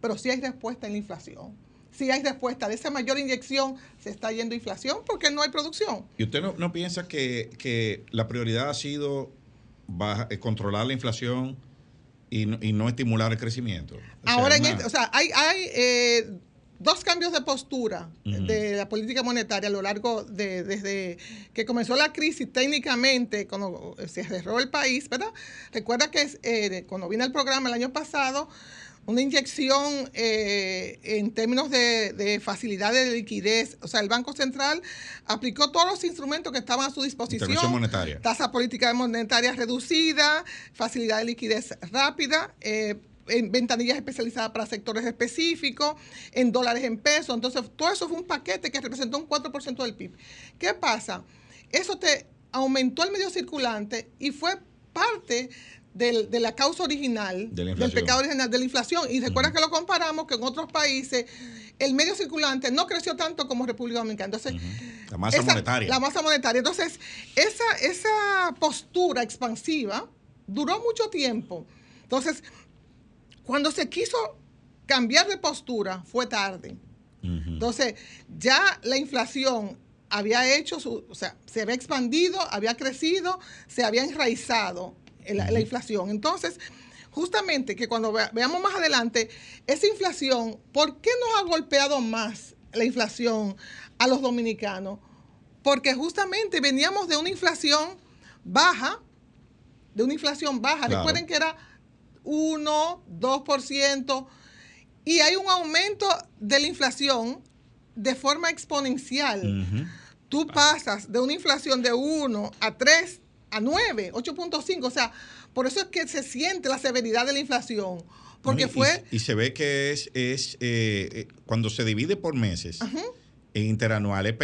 pero sí hay respuesta en la inflación. Sí hay respuesta. De esa mayor inyección se está yendo inflación porque no hay producción. ¿Y usted no, piensa que, la prioridad ha sido eh, controlar la inflación y no, estimular el crecimiento? Ahora, en este, o sea, hay, hay eh, dos cambios de postura de la política monetaria a lo largo de desde que comenzó la crisis técnicamente cuando se cerró el país, ¿verdad? Recuerda que eh, cuando vino el programa el año pasado una inyección eh, en términos de, de, facilidad de liquidez. O sea, el Banco Central aplicó todos los instrumentos que estaban a su disposición. monetaria. Tasa política monetaria reducida, facilidad de liquidez rápida. Eh, en ventanillas especializadas para sectores específicos, en dólares en pesos. Entonces, todo eso fue un paquete que representó un 4% del PIB. ¿Qué pasa? Eso te aumentó el medio circulante y fue parte de la causa original, del pecado original de la inflación. Y recuerda que lo comparamos que en otros países el medio circulante no creció tanto como República Dominicana. Entonces, la masa monetaria. La masa monetaria. Entonces, esa, esa postura expansiva duró mucho tiempo. Entonces, cuando se quiso cambiar de postura, fue tarde. Entonces, ya la inflación había hecho su, o sea, se había expandido, había crecido, se había enraizado la, la inflación. Entonces, justamente que cuando veamos más adelante, esa inflación, ¿por qué nos ha golpeado más la inflación a los dominicanos? Porque justamente veníamos de una inflación baja, de una inflación baja. Recuerden que era 1, 2%, y hay un aumento de la inflación de forma exponencial. Tú pasas de una inflación de 1 a 3 a 9, 8.5, o sea, por eso es que se siente la severidad de la inflación. Porque fue... Y, se ve que es, es eh, eh, cuando se divide por meses interanual es,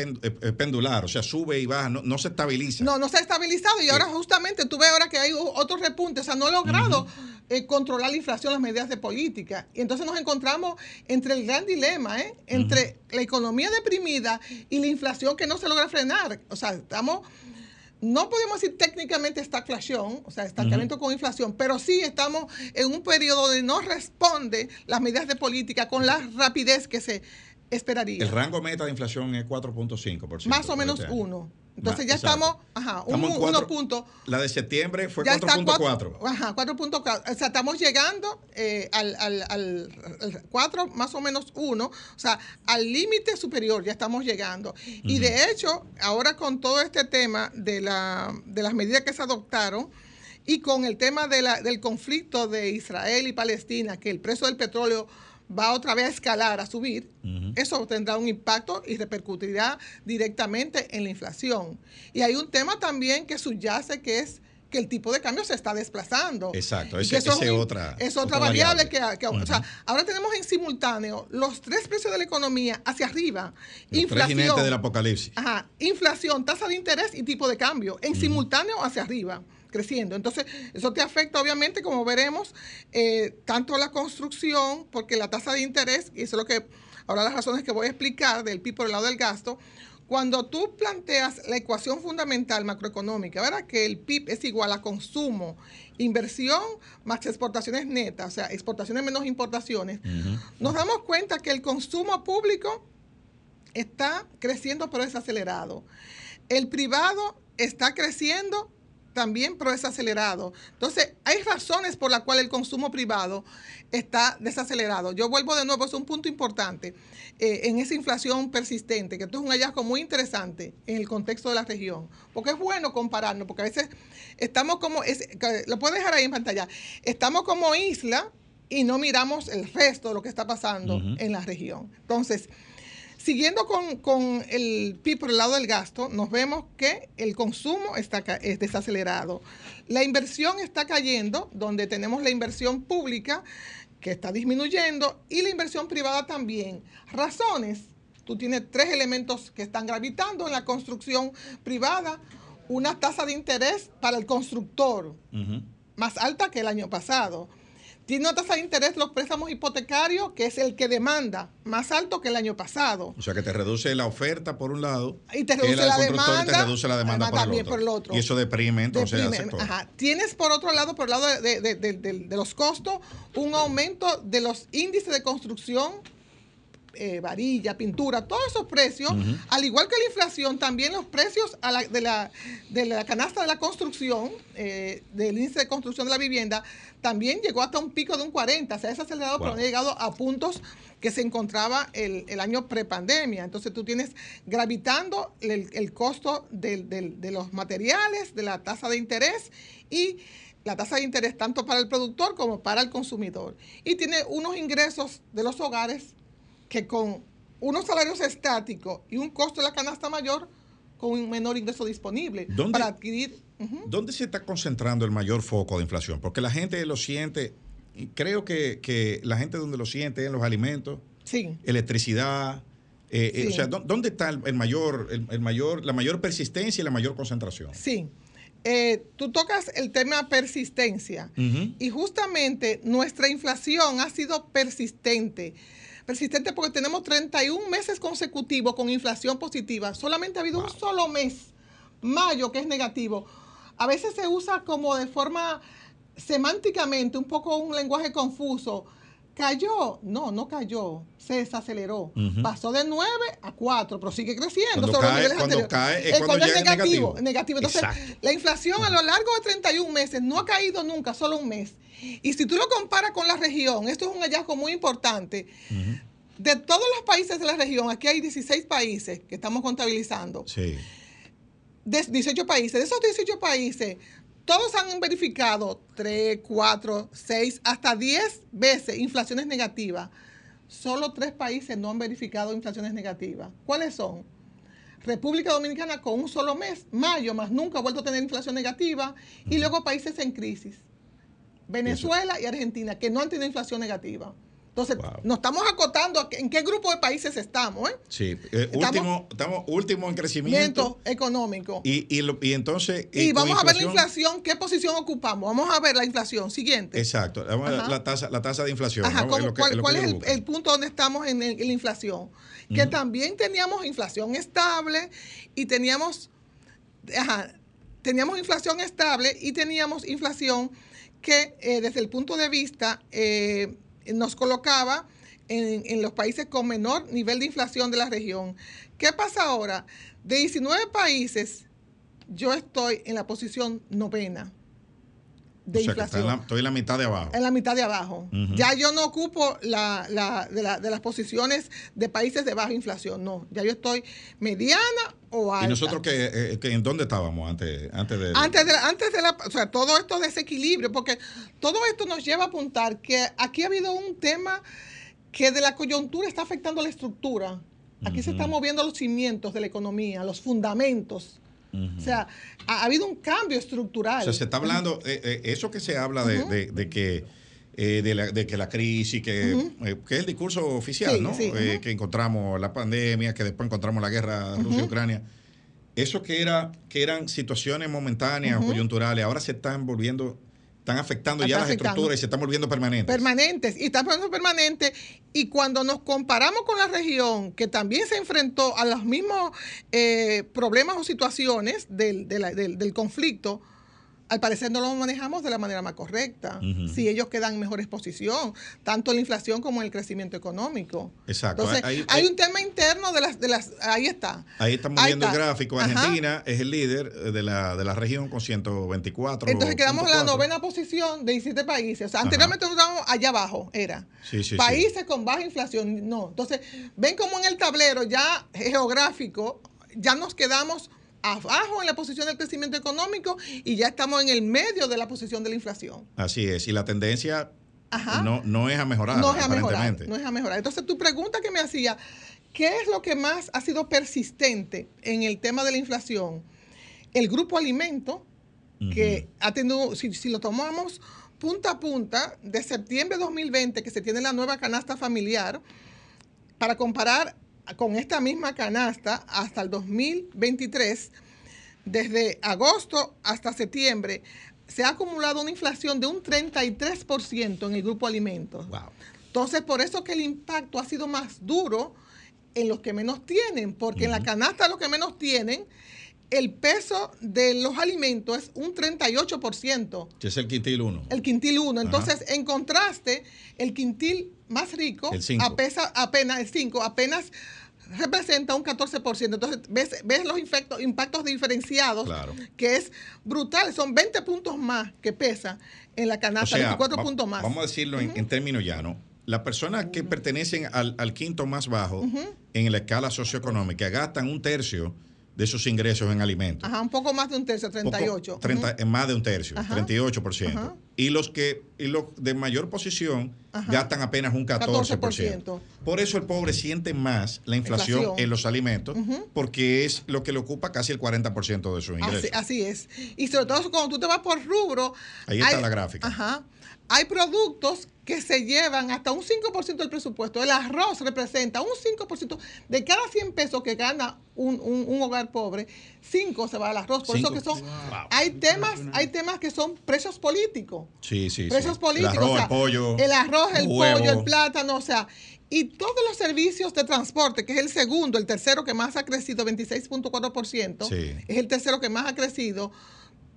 pendular, o sea, sube y baja, no, se estabiliza. No, no se ha estabilizado y ahora justamente tú ves ahora que hay otro repunte, o sea, no ha logrado eh, controlar la inflación, las medidas de política. Y entonces nos encontramos entre el gran dilema, ¿eh? entre la economía deprimida y la inflación que no se logra frenar. O sea, estamos no podemos decir técnicamente estagflación, o sea, estancamiento con inflación, pero sí estamos en un periodo donde no responde las medidas de política con la rapidez que se esperaría. El rango meta de inflación es 4.5%. Más o menos este uno. Entonces ya estamos, ajá, un, uno punto. La de septiembre fue 4.4. Ajá, 4.4. O sea, estamos llegando eh, al, al, al, 4 más o menos 1. O sea, al límite superior ya estamos llegando. Y de hecho, ahora con todo este tema de, la, de las medidas que se adoptaron, y con el tema de la, del conflicto de Israel y Palestina, que el precio del petróleo va otra vez a escalar, a subir, eso tendrá un impacto y repercutirá directamente en la inflación. Y hay un tema también que subyace que es que el tipo de cambio se está desplazando. Exacto, ese, es otra, es otra, variable, que, o sea, ahora tenemos en simultáneo los tres precios de la economía hacia arriba. inflación, del apocalipsis. Ajá, inflación, tasa de interés y tipo de cambio, en simultáneo hacia arriba creciendo. Entonces, eso te afecta, obviamente, como veremos, eh, tanto la construcción, porque la tasa de interés, y eso es lo que, ahora las razones que voy a explicar del PIB por el lado del gasto, cuando tú planteas la ecuación fundamental macroeconómica, ¿verdad? Que el PIB es igual a consumo, inversión más exportaciones netas, o sea, exportaciones menos importaciones, nos damos cuenta que el consumo público está creciendo pero es acelerado. El privado está creciendo también, pero es acelerado. Entonces, hay razones por las cuales el consumo privado está desacelerado. Yo vuelvo de nuevo, es un punto importante eh, en esa inflación persistente, que esto es un hallazgo muy interesante en el contexto de la región, porque es bueno compararnos, porque a veces estamos como, lo puedo dejar ahí en pantalla, estamos como isla y no miramos el resto de lo que está pasando en la región. Entonces, Siguiendo con, con, el PIB por el lado del gasto, nos vemos que el consumo está es desacelerado. La inversión está cayendo, donde tenemos la inversión pública que está disminuyendo y la inversión privada también. Razones, tú tienes tres elementos que están gravitando en la construcción privada. Una tasa de interés para el constructor más alta que el año pasado tiene una tasa de interés los préstamos hipotecarios, que es el que demanda, más alto que el año pasado. O sea, que te reduce la oferta por un lado y te reduce la, demanda, te reduce la demanda por, también el por el otro. Y eso deprime entonces Ajá. Tienes por otro lado, por el lado de, de los costos, un aumento de los índices de construcción eh, varilla, pintura, todos esos precios, al igual que la inflación, también los precios de, la, de, la, canasta de la construcción, eh, del índice de construcción de la vivienda, también llegó hasta un pico de un 40, se ha desacelerado, pero no ha llegado a puntos que se encontraba el, el año prepandemia. Entonces tú tienes gravitando el, costo de los materiales, de la tasa de interés y la tasa de interés tanto para el productor como para el consumidor. Y tiene unos ingresos de los hogares que con unos salarios estáticos y un costo de la canasta mayor, con un menor ingreso disponible para adquirir. ¿Dónde se está concentrando el mayor foco de inflación? Porque la gente lo siente, y creo que, la gente donde lo siente es en los alimentos, sí. electricidad. Eh, eh, o sea, ¿dónde está el, mayor, el, mayor, la mayor persistencia y la mayor concentración? Sí. Eh, tú tocas el tema persistencia y justamente nuestra inflación ha sido persistente persistente porque tenemos 31 meses consecutivos con inflación positiva. Solamente ha habido un solo mes, mayo, que es negativo. A veces se usa como de forma semánticamente, un poco un lenguaje confuso. ¿Cayó? No, no cayó. Se desaceleró. Pasó de 9 a 4, pero sigue creciendo. Cuando, cae, cuando cae, es, cuando, es negativo, negativo. Entonces, la inflación a lo largo de 31 meses no ha caído nunca, solo un mes. Y si tú lo comparas con la región, esto es un hallazgo muy importante. De todos los países de la región, aquí hay 16 países que estamos contabilizando. Sí. De 18 países. De esos 18 países, todos han verificado 3, 4, 6, hasta 10 veces inflaciones negativas. Solo tres países no han verificado inflaciones negativas. ¿Cuáles son? República Dominicana con un solo mes, mayo, más nunca ha vuelto a tener inflación negativa, y luego países en crisis. Venezuela y Argentina, que no han tenido inflación negativa. Entonces, nos estamos acotando en qué grupo de países estamos. ¿eh? Sí, eh, último, estamos último en crecimiento económico. Y, y, entonces. Y, vamos a ver la inflación, qué posición ocupamos. Vamos a ver la inflación. Siguiente. Exacto, la tasa, la tasa de inflación. ¿Cuál, es, el, punto donde estamos en, la inflación? Que también teníamos inflación estable y teníamos. teníamos inflación estable y teníamos inflación que eh, desde el punto de vista eh, nos colocaba en, los países con menor nivel de inflación de la región. ¿Qué pasa ahora? De 19 países, yo estoy en la posición novena de inflación. estoy en la mitad de abajo. En la mitad de abajo. Ya yo no ocupo la, de, las posiciones de países de baja inflación, no. Ya yo estoy mediana o alta. ¿Y nosotros que, eh, en dónde estábamos antes, antes de...? Antes de, antes de la... O sea, todo esto desequilibrio, porque todo esto nos lleva a apuntar que aquí ha habido un tema que de la coyuntura está afectando la estructura. Aquí se están moviendo los cimientos de la economía, los fundamentos. O sea, ha, habido un cambio estructural. O sea, se está hablando, eh, eh, eso que se habla de, de, que... Eh, de, la, de, que la crisis, que, que es el discurso oficial, ¿no? que encontramos la pandemia, que después encontramos la guerra Rusia-Ucrania. Eso que, era, que eran situaciones momentáneas o coyunturales, ahora se están volviendo están afectando ya las estructuras y se están volviendo permanentes. Permanentes, y están volviendo permanentes. Y cuando nos comparamos con la región, que también se enfrentó a los mismos eh, problemas o situaciones del, del, del conflicto, al parecer no lo manejamos de la manera más correcta. Si ellos quedan en mejor exposición, tanto en la inflación como en el crecimiento económico. Exacto. Entonces, hay, un tema interno de las, de las, ahí está. Ahí estamos viendo el gráfico. Argentina es el líder de la, de la región con 124. Entonces quedamos en la novena posición de 17 países. O sea, anteriormente estábamos allá abajo, era. países con baja inflación. No. Entonces, ven como en el tablero ya geográfico, ya nos quedamos abajo en la posición del crecimiento económico y ya estamos en el medio de la posición de la inflación. Así es, y la tendencia No, no es a mejorar. No es a mejorar. No es a mejorar. Entonces, tu pregunta que me hacía, ¿Qué es lo que más ha sido persistente en el tema de la inflación? El grupo alimento, que ha tenido, si, si, lo tomamos punta a punta, de septiembre de 2020, que se tiene la nueva canasta familiar, para comparar con esta misma canasta hasta el 2023, desde agosto hasta septiembre, se ha acumulado una inflación de un 33% en el grupo alimentos. Entonces, por eso que el impacto ha sido más duro en los que menos tienen, porque en la canasta los que menos tienen, el peso de los alimentos es un 38%. Que es el quintil 1. El quintil 1. Entonces, en contraste, el quintil más rico, apenas el 5, apenas representa un 14%. Entonces, ves, ves los impactos diferenciados, que es brutal. Son 20 puntos más que pesa en la canasta, 24 puntos más. Vamos a decirlo en, términos llanos. Las personas que pertenecen al, quinto más bajo en la escala socioeconómica gastan un tercio de sus ingresos en alimentos. Ajá, un poco más de un tercio, 38. 30, Más de un tercio, 38%. Y los que y los de mayor posición gastan apenas un 14%. Por eso el pobre siente más la inflación, en los alimentos, porque es lo que le ocupa casi el 40% de sus ingresos. Así, es. Y sobre todo cuando tú te vas por rubro. Ahí está la gráfica. Ajá hay productos que se llevan hasta un 5% del presupuesto. El arroz representa un 5% de cada 100 pesos que gana un, hogar pobre, 5 se va al arroz. Por eso que son, hay temas, hay temas que son precios políticos. Sí, sí, Precios políticos. El arroz, el pollo. El arroz, el pollo, el plátano, o sea, y todos los servicios de transporte, que es el segundo, el tercero que más ha crecido, 26.4%, es el tercero que más ha crecido,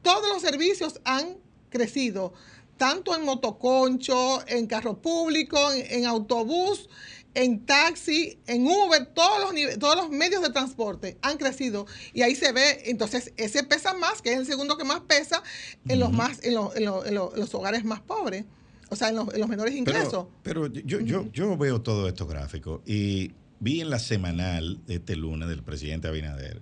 todos los servicios han crecido tanto en motoconcho, en carro público, en, autobús, en taxi, en Uber, todos los, todos los medios de transporte han crecido. Y ahí se ve, entonces ese pesa más, que es el segundo que más pesa en los más en, los hogares más pobres, o sea, en los, menores ingresos. Pero, yo, yo, yo veo todo estos gráficos y vi en la semanal de este lunes del presidente Abinader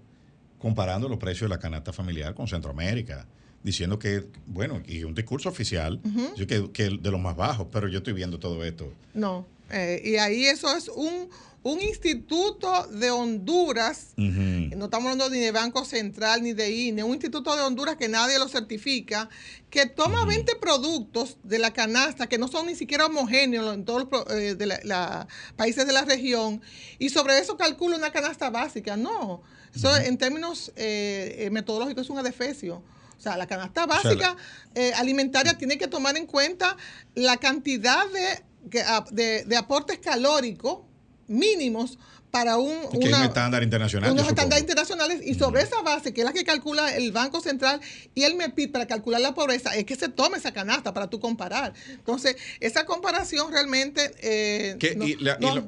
comparando los precios de la canasta familiar con Centroamérica diciendo que, bueno, y un discurso oficial, que, que, de los más bajos, pero yo estoy viendo todo esto. No, eh, y ahí eso es un, un instituto de Honduras, no estamos hablando ni de Banco Central ni de INE, un instituto de Honduras que nadie lo certifica, que toma 20 productos de la canasta que no son ni siquiera homogéneos en todos los eh, de la, países de la región y sobre eso calcula una canasta básica. No, eso en términos eh, metodológicos es un adefesio. O sea, la canasta básica eh, alimentaria tiene que tomar en cuenta la cantidad de, de, aportes calóricos mínimos para un, estándar internacional. Unos estándares internacionales y sobre esa base, que es la que calcula el Banco Central y el MEPID para calcular la pobreza, es que se tome esa canasta para tú comparar. Entonces, esa comparación realmente... Eh, y,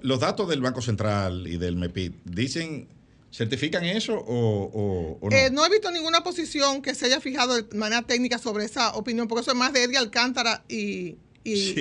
los datos del Banco Central y del MEPID dicen ¿Certifican eso o, no? Eh, no he visto ninguna posición que se haya fijado de manera técnica sobre esa opinión, porque eso es más de Eddie Alcántara y,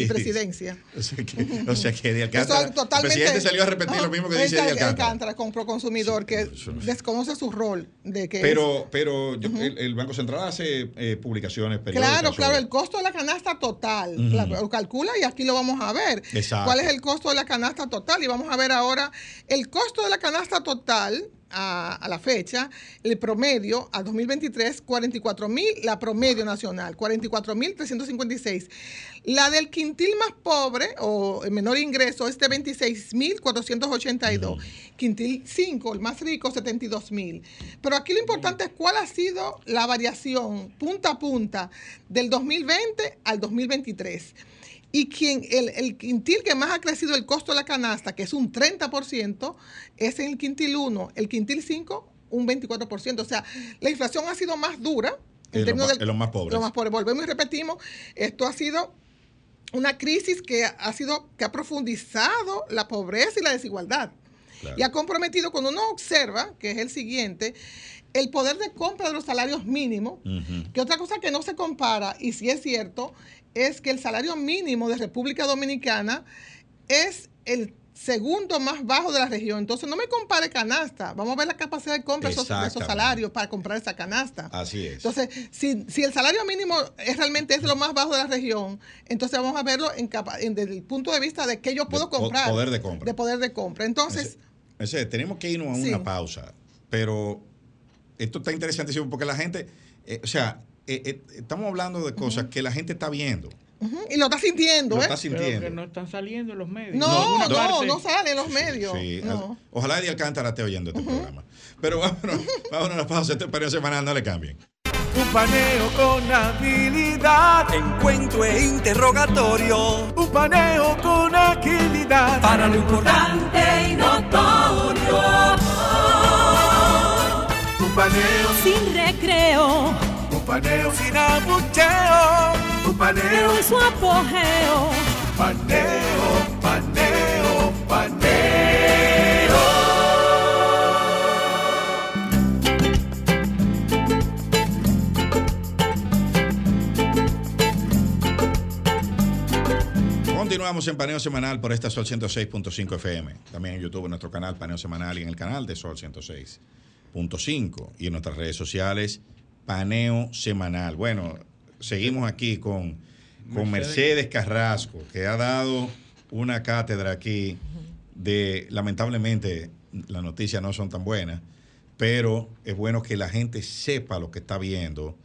presidencia. <laughs> O sea que, o sea que Eddie Alcántara. el presidente salió a repetir lo mismo que dice Eddie Alcántara. Alcántara con Proconsumidor, que desconoce su rol. de que Pero, pero el, Banco Central hace eh, publicaciones periódicas. Claro, claro, el costo de la canasta total. lo calcula y aquí lo vamos a ver. Exacto. ¿Cuál es el costo de la canasta total? Y vamos a ver ahora el costo de la canasta total a, la fecha, el promedio a 2023, 44 mil, la promedio nacional, 44 mil 356. La del quintil más pobre o el menor ingreso es de 26 mil 482. Quintil 5, el más rico, 72 mil. Pero aquí lo importante es cuál ha sido la variación punta a punta del 2020 al 2023. Y quien, el, el, quintil que más ha crecido el costo de la canasta, que es un 30%, es en el quintil 1. El quintil 5, un 24%. O sea, la inflación ha sido más dura en, términos de los más pobres. Los más pobres. Volvemos y repetimos, esto ha sido una crisis que ha sido que ha profundizado la pobreza y la desigualdad. Y ha comprometido, cuando uno observa, que es el siguiente, el poder de compra de los salarios mínimos, que otra cosa que no se compara, y si es cierto, es que el salario mínimo de República Dominicana es el segundo más bajo de la región. Entonces, no me compare canasta. Vamos a ver la capacidad de compra de esos, salarios para comprar esa canasta. Así es. Entonces, si, el salario mínimo es realmente es lo más bajo de la región, entonces vamos a verlo en, desde el punto de vista de que yo puedo comprar. Poder de compra. De poder de compra. Entonces, Ese, tenemos que irnos a una Sí. pausa, pero esto está interesantísimo porque la gente, eh, o sea, eh, eh, estamos hablando de cosas que la gente está viendo, Ujú, Y lo está sintiendo, lo ¿eh? está Pero sintiendo. que no están saliendo en los medios. No, no, parte- no sale en los medios. Sí, no. Ojalá Eddie Alcántara esté oyendo este programa. Pero vámonos, <laughs> vámonos a la pausa, este periodo semanal, no le cambien. Un paneo con habilidad. Encuentro e interrogatorio. Un paneo con agilidad. Para lo importante y notorio. Un paneo, sin recreo, paneo sin abucheo. Un paneo, en su apogeo. paneo, paneo, paneo. Continuamos en Paneo Semanal por esta Sol 106.5 FM. También en YouTube, en nuestro canal Paneo Semanal y en el canal de Sol 106.5. Y en nuestras redes sociales, Paneo Semanal. Bueno, seguimos aquí con, con Mercedes Carrasco, que ha dado una cátedra aquí de, lamentablemente, las noticias no son tan buenas, pero es bueno que la gente sepa lo que está viendo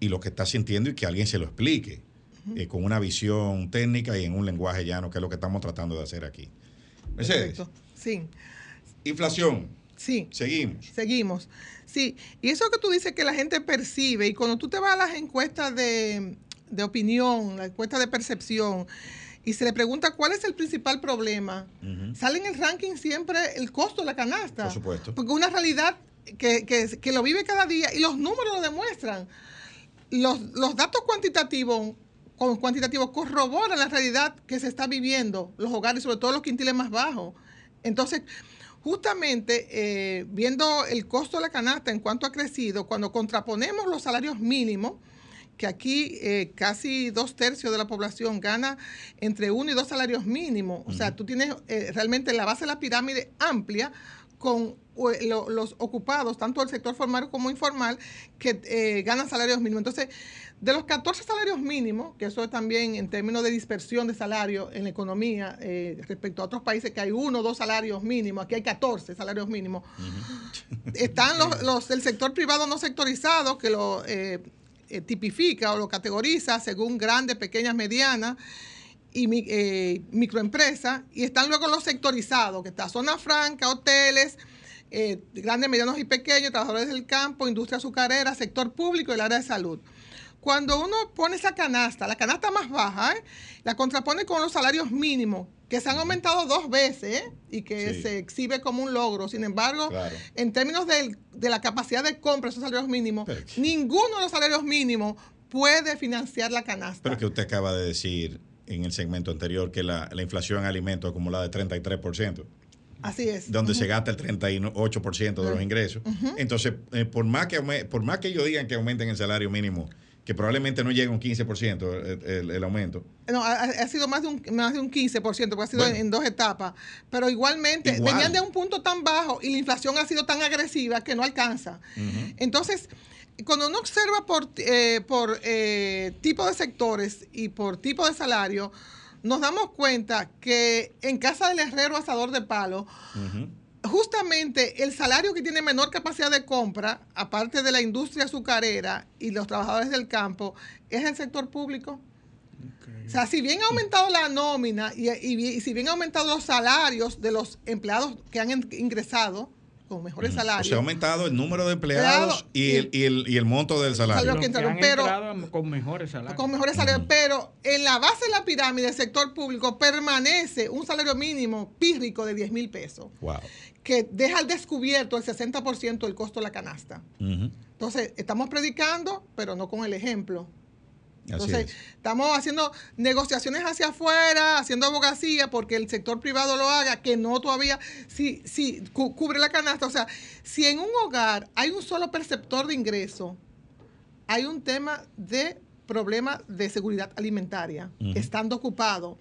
y lo que está sintiendo y que alguien se lo explique eh, con una visión técnica y en un lenguaje llano, que es lo que estamos tratando de hacer aquí. Mercedes, Perfecto. Sí, inflación, sí. seguimos. Seguimos. Sí, y eso que tú dices que la gente percibe, y cuando tú te vas a las encuestas de, de opinión, la encuesta de percepción, y se le pregunta cuál es el principal problema, Ujú. sale en el ranking siempre el costo de la canasta. Por supuesto. Porque una realidad que, que- que lo vive cada día y los números lo demuestran. Los, los datos cuantitativos, cuantitativos corroboran la realidad que se está viviendo, los hogares, sobre todo los quintiles más bajos. Entonces, justamente eh, viendo el costo de la canasta en cuanto ha crecido, cuando contraponemos los salarios mínimos, que aquí eh, casi dos tercios de la población gana entre uno y dos salarios mínimos. O sea, tú tienes eh, realmente la base de la pirámide amplia con eh, lo- los ocupados, tanto del sector formal como informal, que eh, ganan salarios mínimos. Entonces, de los 14 salarios mínimos, que eso es también en términos de dispersión de salario en la economía, eh, respecto a otros países que hay uno o dos salarios mínimos, aquí hay 14 salarios mínimos. Están los, los del sector privado no sectorizado, que lo eh, eh, tipifica o lo categoriza según grandes, pequeñas, medianas y eh, microempresas. Y están luego los sectorizados, que está zona franca, hoteles, grandes, medianos y pequeños, trabajadores del campo, industria azucarera, sector público y el área de salud. Cuando uno pone esa canasta, la canasta más baja, ¿eh? la contrapone con los salarios mínimos, que se han aumentado dos veces ¿eh? y que Sí. se exhibe como un logro. Sin embargo, Claro. en términos de, la capacidad de compra de esos salarios mínimos, Pero- ninguno de los salarios mínimos puede financiar la canasta. Pero que usted acaba de decir en el segmento anterior que la, la inflación en alimentos acumulada de 33%, Así es. donde se gasta el 38% de los ingresos. Entonces, eh, por, más que, por más que ellos digan que aumenten el salario mínimo, que probablemente no llegue a un 15% el, el- el aumento, No, ha, ha sido más de un, más de un 15%, porque ha sido Bueno. en, en dos etapas. Pero igualmente, Igual. venían de un punto tan bajo y la inflación ha sido tan agresiva que no alcanza. Entonces, cuando uno observa por, eh, por eh, tipo de sectores y por tipo de salario, nos damos cuenta que en casa del herrero asador de palo, justamente el salario que tiene menor capacidad de compra, aparte de la industria azucarera y los trabajadores del campo, es el sector público. O sea, si bien ha aumentado la nómina y, y bien- y si bien ha aumentado los salarios de los empleados que han ingresado con mejores o salarios, sea, ha aumentado el número de empleados Empleado y el, y el, y el monto del salario. Salario Los que que entraron, han pero- con mejores salarios. con mejores salarios, pero en la base de la pirámide del sector público permanece un salario mínimo pírrico de 10 mil pesos, Wow. Que deja al descubierto el 60% del costo de la canasta. Entonces, estamos predicando, pero no con el ejemplo. Entonces, es. estamos haciendo negociaciones hacia afuera, haciendo abogacía porque el sector privado lo haga, que no todavía, si, si cu- cubre la canasta. O sea, si en un hogar hay un solo perceptor de ingreso, hay un tema de problema de seguridad alimentaria, estando ocupado.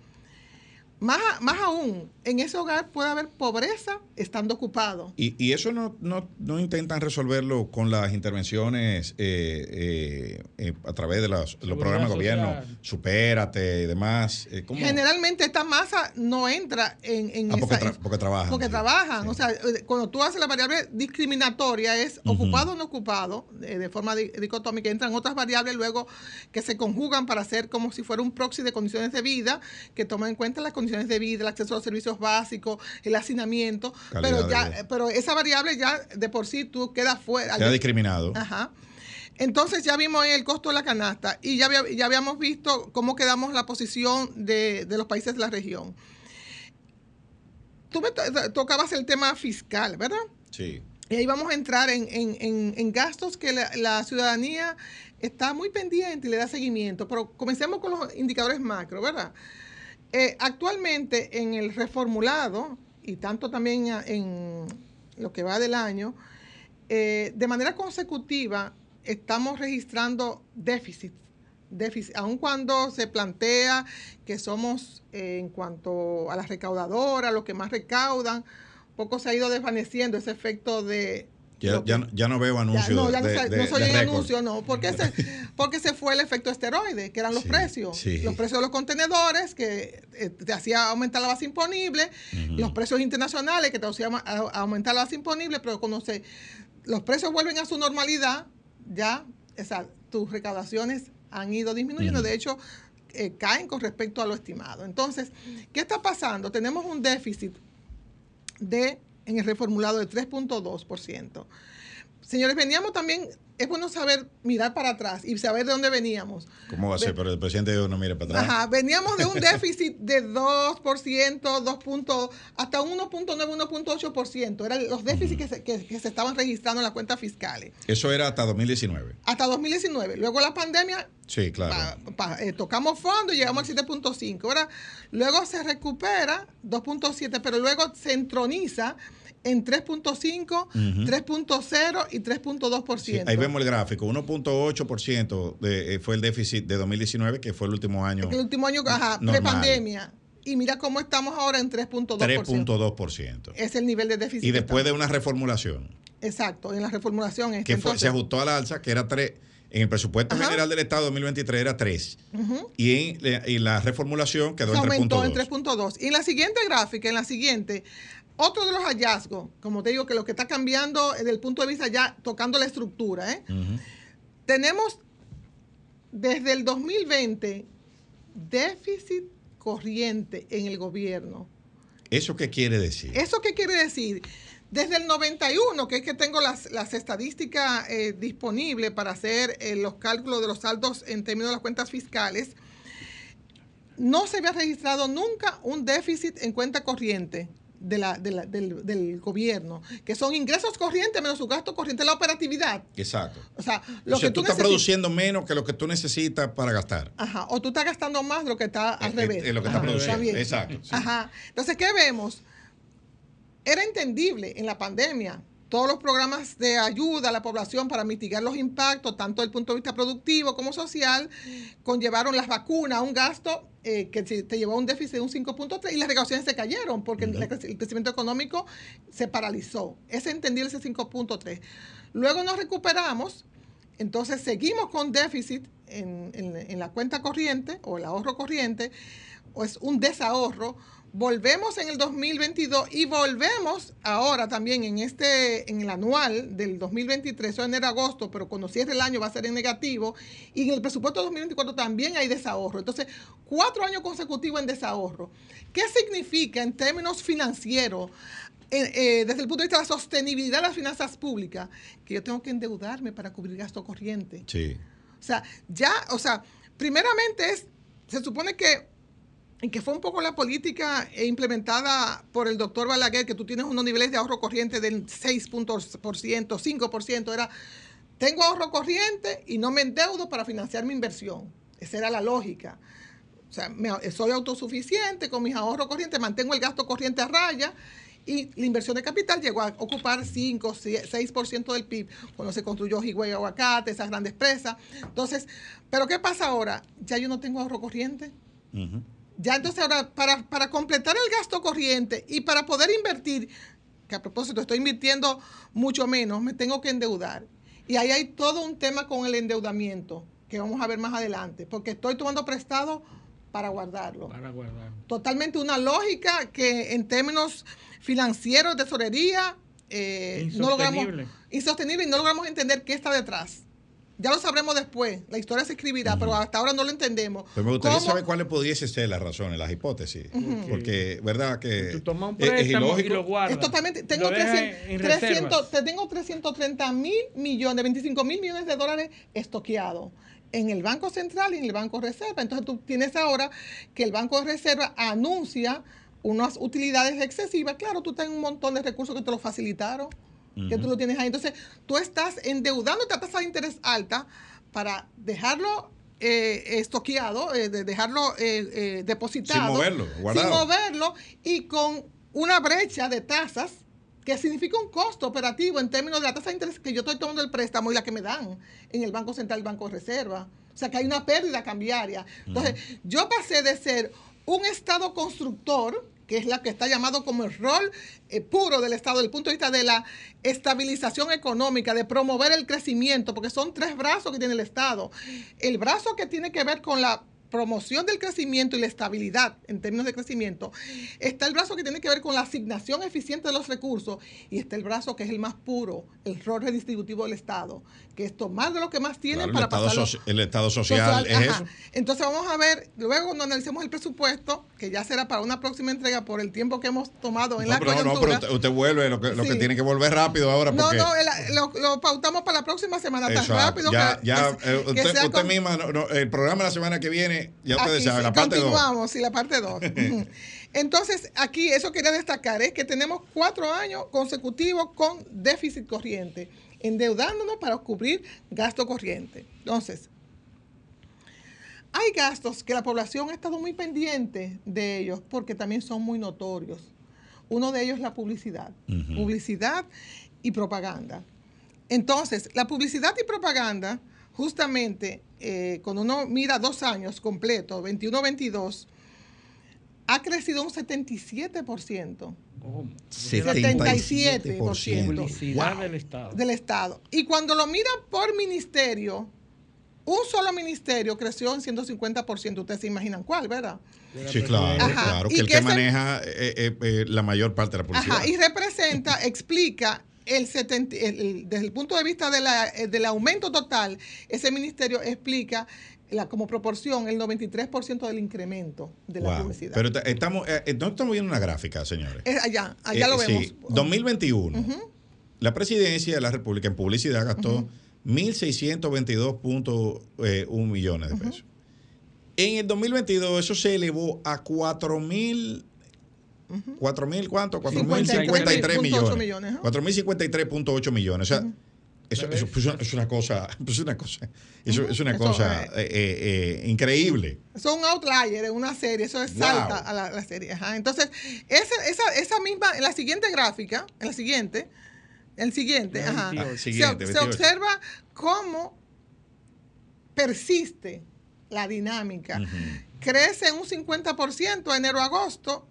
Más, más aún, en ese hogar puede haber pobreza estando ocupado. Y, y eso no, no, no, intentan resolverlo con las intervenciones eh, eh, eh, a través de los, los programas de gobierno, supérate y demás. Generalmente esta masa no entra en, en ah, porque, esa, porque, trabajan. Porque trabajan. O sea, cuando tú haces la variable discriminatoria es ocupado o no ocupado, de forma dicotómica, entran otras variables luego que se conjugan para hacer como si fuera un proxy de condiciones de vida que toma en cuenta las condiciones de vida, el acceso a los servicios básicos, el hacinamiento, pero ya, pero esa variable ya de por sí tú quedas fuera. Queda discriminado. Ajá. Entonces ya vimos el costo de la canasta y ya, ya habíamos visto cómo quedamos la posición de, los países de la región. Tú me tocabas el tema fiscal, ¿verdad? Sí. Y ahí vamos a entrar en, gastos que la, la, ciudadanía está muy pendiente y le da seguimiento. Pero comencemos con los indicadores macro, ¿verdad? Eh, actualmente en el reformulado, y tanto también en lo que va del año, eh, de manera consecutiva estamos registrando déficits. Déficit, aun cuando se plantea que somos eh, en cuanto a las recaudadoras, los que más recaudan, poco se ha ido desvaneciendo ese efecto de ya, ya, no veo anuncios. no, ya no, soy en anuncio, no. Porque se, <laughs> porque se fue el efecto esteroide, que eran los precios. Los precios de los contenedores, que eh, te hacía aumentar la base imponible. Los precios internacionales, que te hacían aumentar la base imponible. Pero cuando se, los precios vuelven a su normalidad, ya esa, tus recaudaciones han ido disminuyendo. De hecho, eh, caen con respecto a lo estimado. Entonces, ¿qué está pasando? Tenemos un déficit de en el reformulado de 3.2%. Señores, veníamos también, es bueno saber mirar para atrás y saber de dónde veníamos. ¿Cómo va a ser? Pero el presidente no mire para atrás. Ajá, veníamos de un <laughs> déficit de 2%, 2 puntos, hasta 1.9, 1.8%. Eran los déficits que, se, que, se estaban registrando en las cuentas fiscales. Eso era hasta 2019. Hasta 2019. Luego la pandemia. Sí, claro. Eh, tocamos fondo y llegamos al 7.5. Ahora, luego se recupera 2.7, pero luego se entroniza en 3.5, 3.0 y 3.2%. ahí vemos el gráfico, 1.8% eh, fue el déficit de 2019, que fue el último año. El último año, ajá, pre-pandemia. Y mira cómo estamos ahora en 3.2%. 3.2%. Es el nivel de déficit. Y después de una reformulación. Exacto, en la reformulación. Este, que se ajustó al alza, que era 3. En el presupuesto general del Estado 2023 era 3. y, en, la reformulación quedó en 3.2. Aumentó en 3.2. Y en la siguiente gráfica, en la siguiente, otro de los hallazgos, como te digo, que lo que está cambiando desde el punto de vista ya tocando la estructura, ¿eh? tenemos desde el 2020 déficit corriente en el gobierno. ¿Eso qué quiere decir? ¿Eso qué quiere decir? Desde el 91, que es que tengo las, estadísticas eh, disponibles para hacer eh, los cálculos de los saldos en términos de las cuentas fiscales, no se había registrado nunca un déficit en cuenta corriente de la, del, gobierno, que son ingresos corrientes menos su gasto corriente, la operatividad. Exacto. O sea, lo que tú, estás produciendo menos que lo que tú necesitas para gastar. Ajá, o tú estás gastando más de lo que está al eh, eh, revés. Es lo que produciendo. Exacto. Ajá. Entonces, ¿qué vemos? Era entendible en la pandemia todos los programas de ayuda a la población para mitigar los impactos, tanto desde el punto de vista productivo como social, conllevaron las vacunas a un gasto eh, que te llevó a un déficit de un 5.3 y las recaudaciones se cayeron porque el, crecimiento económico se paralizó. Es entendible ese 5.3. Luego nos recuperamos, entonces seguimos con déficit en, en la cuenta corriente o el ahorro corriente, o es un desahorro volvemos en el 2022 y volvemos ahora también en este en el anual del 2023 o enero agosto, pero cuando cierre el año va a ser en negativo y en el presupuesto 2024 también hay desahorro. Entonces, cuatro años consecutivos en desahorro. ¿Qué significa en términos financieros? Eh, eh, desde el punto de vista de la sostenibilidad de las finanzas públicas, que yo tengo que endeudarme para cubrir gasto corriente. Sí. O sea, ya, o sea, primeramente es, se supone que y que fue un poco la política implementada por el doctor Balaguer, que tú tienes unos niveles de ahorro corriente del 6%, 5%, era, tengo ahorro corriente y no me endeudo para financiar mi inversión. Esa era la lógica. O sea, soy autosuficiente con mis ahorros corrientes, mantengo el gasto corriente a raya y la inversión de capital llegó a ocupar 5, 6% del PIB cuando se construyó Higüey Aguacate, esas grandes presas. Entonces, ¿pero qué pasa ahora? Ya yo no tengo ahorro corriente Ya entonces ahora, para, para completar el gasto corriente y para poder invertir, que a propósito estoy invirtiendo mucho menos, me tengo que endeudar. Y ahí hay todo un tema con el endeudamiento, que vamos a ver más adelante, porque estoy tomando prestado para guardarlo. Para guardar. Totalmente una lógica que en términos financieros, tesorería, eh, no logramos, Insostenible. insostenible y no logramos entender qué está detrás. Ya lo sabremos después, la historia se escribirá, pero hasta ahora no lo entendemos. Pero me gustaría ¿Cómo? saber cuáles pudiesen ser las razones, las hipótesis. Porque, ¿verdad? Que Tú tomas un es- es préstamo y ilógico. lo guardas. Es totalmente. Tengo, lo dejas 300, en 300 reservas. te tengo 330 mil millones, 25 mil millones de dólares estoqueados en el Banco Central y en el Banco Reserva. Entonces tú tienes ahora que el Banco de Reserva anuncia unas utilidades excesivas. Claro, tú tienes un montón de recursos que te lo facilitaron, que tú lo tienes ahí. Entonces tú estás endeudándote a tasa de interés alta para dejarlo eh, estoqueado, eh, de dejarlo eh, eh, depositado. Sin moverlo, guardado. Sin moverlo y con una brecha de tasas que significa un costo operativo en términos de la tasa de interés que yo estoy tomando el préstamo y la que me dan en el Banco Central y el Banco de Reserva. O sea que hay una pérdida cambiaria. Entonces, yo pasé de ser un Estado constructor, que es la que está llamado como el rol eh, puro del Estado, desde el punto de vista de la estabilización económica, de promover el crecimiento, porque son tres brazos que tiene el Estado. El brazo que tiene que ver con la promoción del crecimiento y la estabilidad en términos de crecimiento, está el brazo que tiene que ver con la asignación eficiente de los recursos y está el brazo que es el más puro, el rol redistributivo del Estado, que es tomar de lo que más tienen Claro, el, para estado el Estado social, es ajá. eso. Entonces vamos a ver, luego cuando analicemos el presupuesto, que ya será para una próxima entrega por el tiempo que hemos tomado en No, la pero no, pero usted, vuelve lo que, lo que Sí. tiene que volver rápido ahora. no, Porque, no, el- lo, lo pautamos para la próxima semana tan Exacto. rápido ya, que, ya, que- eh, que usted, usted con- misma, no, no, el programa de la semana que viene, ya ustedes saben, la parte 2. continuamos, sí, la parte 2. <laughs> Entonces, aquí eso quería destacar, es que tenemos cuatro años consecutivos con déficit corriente, endeudándonos para cubrir gasto corriente. Entonces, hay gastos que la población ha estado muy pendiente de ellos porque también son muy notorios. Uno de ellos es la publicidad. Publicidad y propaganda. Entonces, la publicidad y propaganda, justamente, eh, cuando uno mira dos años completos, 21-22, ha crecido un 77% ¿Cómo? 77%. Publicidad Wow. del Estado. del Estado. Y cuando lo mira por ministerio, un solo ministerio creció en 150%. Ustedes se imaginan cuál, ¿verdad? Sí, claro, Ajá. claro. Que el que ese- maneja eh, eh, eh, la mayor parte de la publicidad. Ajá, y representa, explica el 70, el- el- desde el punto de vista de la- eh, del aumento total, ese ministerio explica la, como proporción el 93% del incremento de la Wow. publicidad. Pero ta- estamos, eh, eh, no estamos viendo una gráfica, señores. Es allá, allá Eh, lo sí, vemos. 2021. La presidencia de la República en publicidad gastó 1.622.1 millones de pesos. En el 2022 eso se elevó a 4.000. ¿4.000 cuánto? 4.053 53.8 millones. millones, ajá. 4.053.8 millones. O sea, eso, eso es una- es una cosa, <laughs> es una cosa, eso es una cosa eh, eh, eh, increíble. Eso es un outlier en una serie, eso es Wow. salta a la, la serie. Ajá. Entonces, esa, esa, esa misma, en la siguiente gráfica, en la siguiente, el siguiente, ajá, 28. se- Siguiente, se, 28. observa cómo persiste la dinámica. Crece un 50% a enero a agosto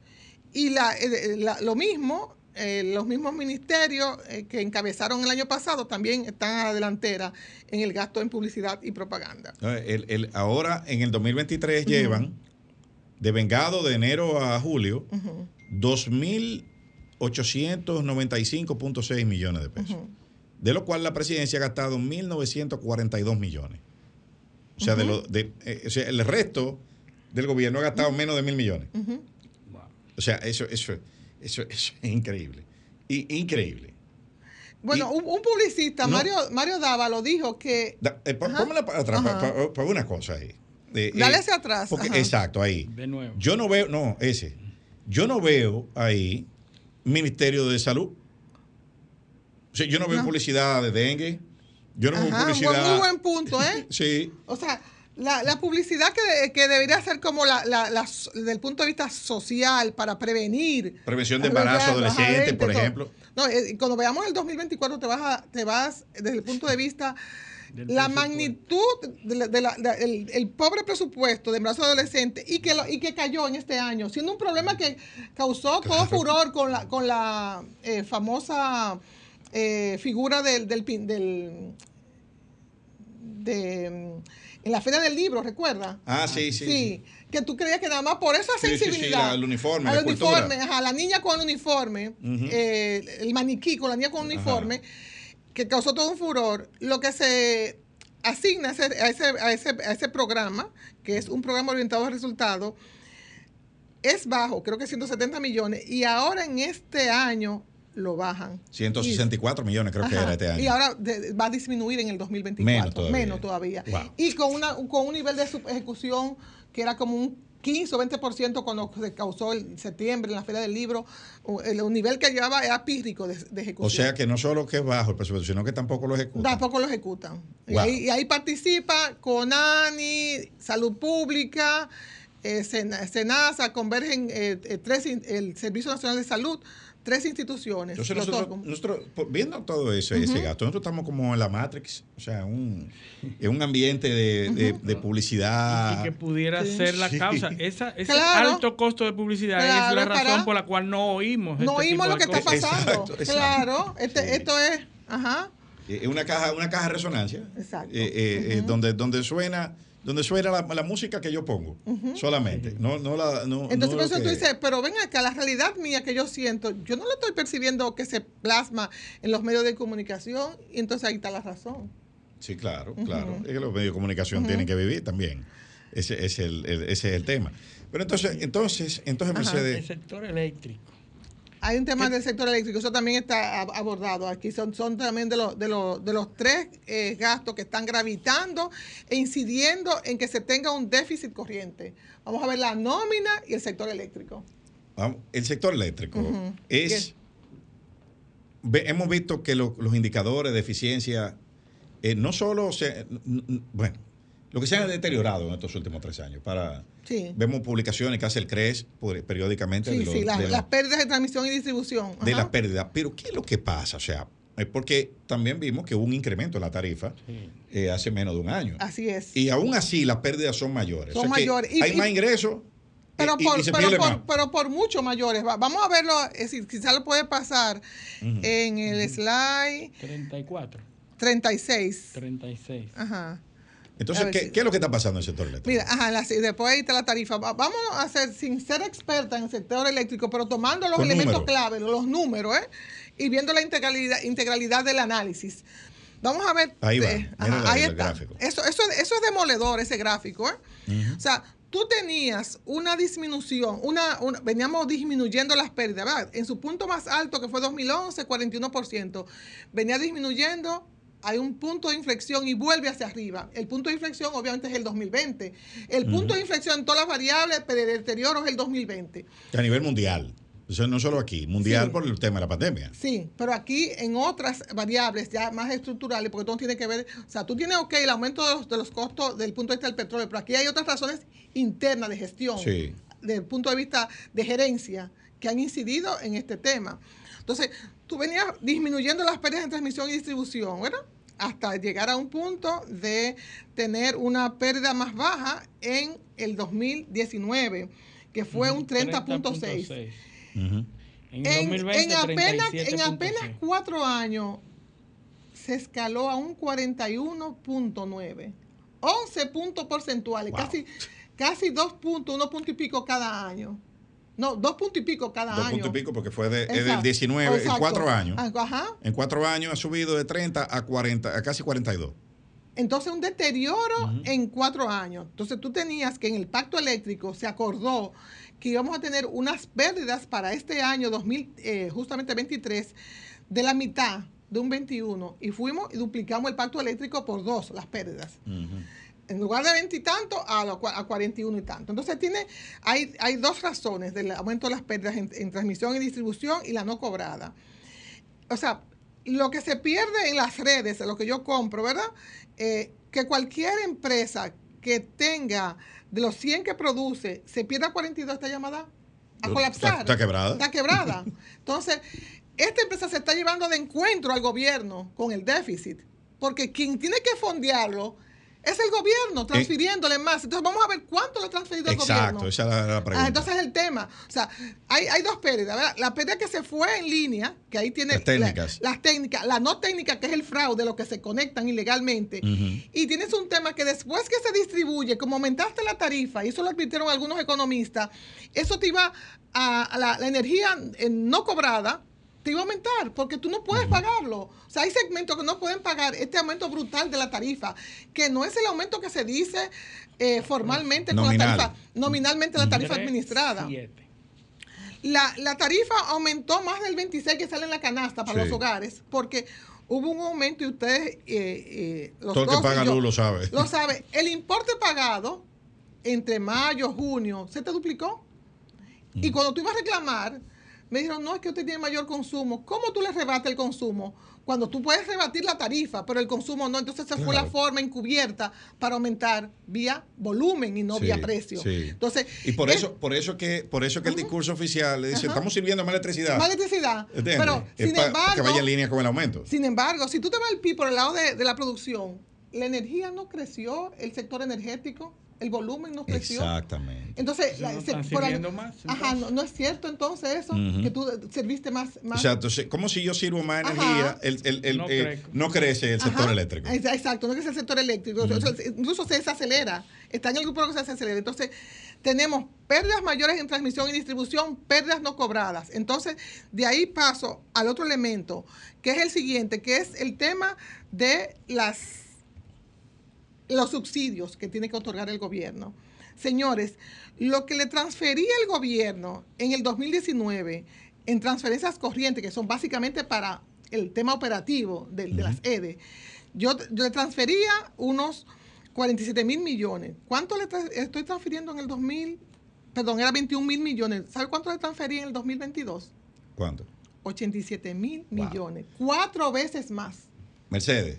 y la, eh, la- lo mismo, eh, los mismos ministerios eh, que encabezaron el año pasado también están a la delantera en el gasto en publicidad y propaganda. El- el- ahora en el 2023 llevan de vengado de enero a julio 2.895.6 millones de pesos. De lo cual la presidencia ha gastado 1.942 millones. O sea, de lo, de, eh, o sea, el resto del gobierno ha gastado menos de mil millones. O sea, eso, eso, eso, <laughs> eso es increíble. Y, increíble. Bueno, Y- un, un publicista, No. Mario, Mario Dávalo, dijo que. Da- eh, Ajá. pónmela para atrás, para, para una cosa ahí. Eh, Dale hacia atrás, porque- exacto, ahí. De nuevo. Yo no veo, no, ese. Yo no veo ahí Ministerio de Salud. O sea, yo no veo No. publicidad de dengue. Yo no veo publicidad. buen- muy buen punto, ¿eh? <laughs> Sí. O sea, la, la publicidad que, que debería ser como la, la, la- desde el punto de vista social para prevenir. Prevención de embarazo adolescente, por ejemplo. No, eh, cuando veamos el 2024 te vas, a- te vas desde el punto de vista la magnitud del de el, pobre presupuesto de embarazo adolescente y que, y que cayó en este año, siendo un problema que causó todo furor con la, con la eh, famosa eh, figura del, del, del de, en la Feria del Libro, ¿recuerda? Ah, sí, sí. Sí, que tú creías que nada más por esa sensibilidad. Sí, el uniforme. Al uniforme, a la niña con el uniforme, eh, el maniquí con la niña con el uniforme, que causó todo un furor. Lo que se asigna a ese, a ese, a ese programa, que es un programa orientado a resultados, es bajo, creo que 170 millones, y ahora en este año lo bajan. 164 millones creo que era este año. Y ahora va a disminuir en el 2024. Menos todavía. Y con, una, con un nivel de ejecución que era como un 15 o 20% cuando se causó el septiembre en la Feria del Libro, el, nivel que llevaba era pírrico de, ejecución. O sea que no solo que es bajo el presupuesto, sino que tampoco lo ejecutan. Tampoco lo ejecutan. Y, ahí, participa CONANI, Salud Pública, SENASA, convergen eh, eh, tres, el Servicio Nacional de Salud, tres instituciones. nosotros, viendo todo eso, ese gasto, nosotros estamos como en la Matrix, o sea, un, en un ambiente de, publicidad. Y, que pudiera ser la causa. Esa, ese alto costo de publicidad es la razón por la cual no oímos. No este oímos lo que está pasando. Claro, este, esto es. Ajá. Es una caja, una caja de resonancia. Exacto. Eh, eh, eh, donde, donde suena donde suena la, la música que yo pongo, solamente. No, no la, no, Entonces, por eso tú dices, pero ven acá, la realidad mía que yo siento, yo no lo estoy percibiendo que se plasma en los medios de comunicación, y entonces ahí está la razón. Sí, claro, claro. Es que los medios de comunicación tienen que vivir también. Ese, es el, ese es el tema. Pero entonces, entonces, entonces Mercedes. El sector eléctrico. Hay un tema del sector eléctrico, eso también está abordado aquí. Son, son también de, los de, los, de los tres eh, gastos que están gravitando e incidiendo en que se tenga un déficit corriente. Vamos a ver la nómina y el sector eléctrico. El sector eléctrico es... hemos visto que los indicadores de eficiencia eh, no solo se... Bueno, lo que se ha deteriorado en estos últimos tres años para Vemos publicaciones que hace el CRES periódicamente. Sí, sí, las, pérdidas de transmisión y distribución. De las pérdidas. Pero ¿qué es lo que pasa? O sea, es porque también vimos que hubo un incremento en la tarifa eh, hace menos de un año. Así es. Y aún así las pérdidas son mayores. Son mayores. hay más ingresos. Pero, por, pero, por, mucho mayores. Vamos a verlo, es decir, quizás lo puede pasar en el slide. 34. 36. 36. Ajá. Entonces, ¿qué, ¿qué, es lo que está pasando en el sector eléctrico? Mira, ajá, después ahí está la tarifa. Vamos a hacer, sin ser experta en el sector eléctrico, pero tomando los elementos clave, los números, ¿eh? Y viendo la integralidad, integralidad del análisis. Vamos a ver. Ahí va. Eh, ahí está. Eso, eso, eso es demoledor, ese gráfico, ¿eh? O sea, tú tenías una disminución, una, veníamos disminuyendo las pérdidas, ¿verdad? En su punto más alto, que fue 2011, 41%, venía disminuyendo hay un punto de inflexión y vuelve hacia arriba. El punto de inflexión obviamente es el 2020. El punto de inflexión en todas las variables, pero el deterioro es el 2020. A nivel mundial. O no solo aquí, mundial por el tema de la pandemia. Sí, pero aquí en otras variables ya más estructurales, porque todo tiene que ver, o sea, tú tienes, ok, el aumento de los, de los costos del punto de vista del petróleo, pero aquí hay otras razones internas de gestión, sí. desde el punto de vista de gerencia, que han incidido en este tema. Entonces, tú venías disminuyendo las pérdidas en transmisión y distribución, ¿verdad? hasta llegar a un punto de tener una pérdida más baja en el 2019, que fue un 30.6. En, apenas, en apenas cuatro años se escaló a un 41.9. 11 puntos porcentuales, casi, casi dos puntos, uno punto y pico cada año. No, dos puntos y pico cada año. Dos puntos y pico porque fue de, del 19, en cuatro años. Ajá. En cuatro años ha subido de 30 a 40, a casi 42. Entonces, un deterioro en cuatro años. Entonces, tú tenías que en el pacto eléctrico se acordó que íbamos a tener unas pérdidas para este año 2000, eh, justamente 23, de la mitad de un 21. Y fuimos y duplicamos el pacto eléctrico por dos, las pérdidas en lugar de 20 y tanto, a, a 41 y tanto. Entonces, tiene, hay, hay dos razones del aumento de las pérdidas en, transmisión y distribución y la no cobrada. O sea, lo que se pierde en las redes, lo que yo compro, ¿verdad? Eh, que cualquier empresa que tenga de los 100 que produce, se pierda 42, está llamada a colapsar. Está, quebrada. Está quebrada. Entonces, esta empresa se está llevando de encuentro al gobierno con el déficit porque quien tiene que fondearlo es el gobierno transfiriéndole más. Entonces vamos a ver cuánto le ha transferido el gobierno. Exacto, esa es la, la pregunta. Ah, entonces es el tema. O sea, hay, hay dos pérdidas. ¿verdad? La pérdida que se fue en línea, que ahí tiene Las técnicas. la- las técnicas, la no técnica, que es el fraude, lo que se conectan ilegalmente. Y tienes un tema que después que se distribuye, como aumentaste la tarifa, y eso lo advirtieron algunos economistas, eso te iba a, a la, la energía eh, no cobrada. Te iba a aumentar porque tú no puedes pagarlo. O sea, hay segmentos que no pueden pagar este aumento brutal de la tarifa, que no es el aumento que se dice eh, formalmente con la tarifa, nominalmente la tarifa administrada. La, la tarifa aumentó más del 26 que sale en la canasta para Sí. los hogares, porque hubo un aumento y ustedes, eh, eh, los Todo el que dos y paga yo, luz lo sabe. Lo <laughs> sabe. El importe pagado entre mayo, junio, se te duplicó. Y cuando tú ibas a reclamar, me dijeron, no, es que usted tiene mayor consumo. ¿Cómo tú le rebates el consumo? Cuando tú puedes rebatir la tarifa, pero el consumo no. Entonces esa fue la forma encubierta para aumentar vía volumen y no Sí, vía precio. sí. Entonces, Y por es- eso, por eso que, por eso que el discurso oficial le dice, estamos sirviendo más electricidad. Más electricidad. ¿Entiendes? Pero, Es sin embargo, que vaya en línea con el aumento. sin embargo, si tú te vas el PIB por el lado de, de la producción, la energía no creció, el sector energético, el volumen no creció. Exactamente. Entonces, la- no se- por al- más, Ajá, entonces. no, no es cierto entonces eso, Ujú. que tú serviste más. más O sea, entonces, como si yo sirvo más Ajá. energía, el, el- el- No eh, no crece el sector Ajá, eléctrico. ex- Exacto, no es el sector eléctrico, o sea, incluso se desacelera, está en el grupo que se desacelera. Entonces, tenemos pérdidas mayores en transmisión y distribución, pérdidas no cobradas. Entonces, de ahí paso al otro elemento, que es el siguiente, que es el tema de las los subsidios que tiene que otorgar el gobierno. Señores, lo que le transfería el gobierno en el 2019 en transferencias corrientes, que son básicamente para el tema operativo de, de las EDE, yo, yo le transfería unos 47 mil millones. ¿Cuánto le tra- estoy transfiriendo en el 2000? Perdón, era 21 mil millones. ¿Sabe cuánto le transferí en el 2022? ¿Cuánto? 87 mil Wow. millones. Cuatro veces más. Mercedes,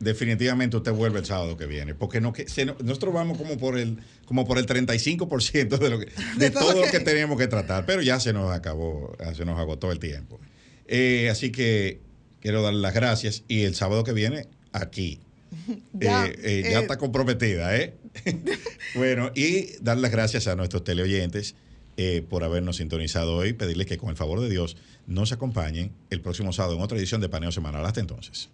definitivamente usted vuelve el sábado que viene, porque no, que, se no- nosotros vamos como por el como por el 35% de, lo que, <laughs> de, De todo todo lo que- teníamos que tratar, pero ya se nos acabó, se nos agotó el tiempo. Eh, así que quiero darle las gracias y el sábado que viene aquí. <laughs> Ya, Eh, eh, ya eh, está comprometida, ¿eh? <laughs> bueno, y dar las gracias a nuestros teleoyentes eh, por habernos sintonizado hoy. Pedirles que con el favor de Dios nos acompañen el próximo sábado en otra edición de Paneo Semanal. Hasta entonces.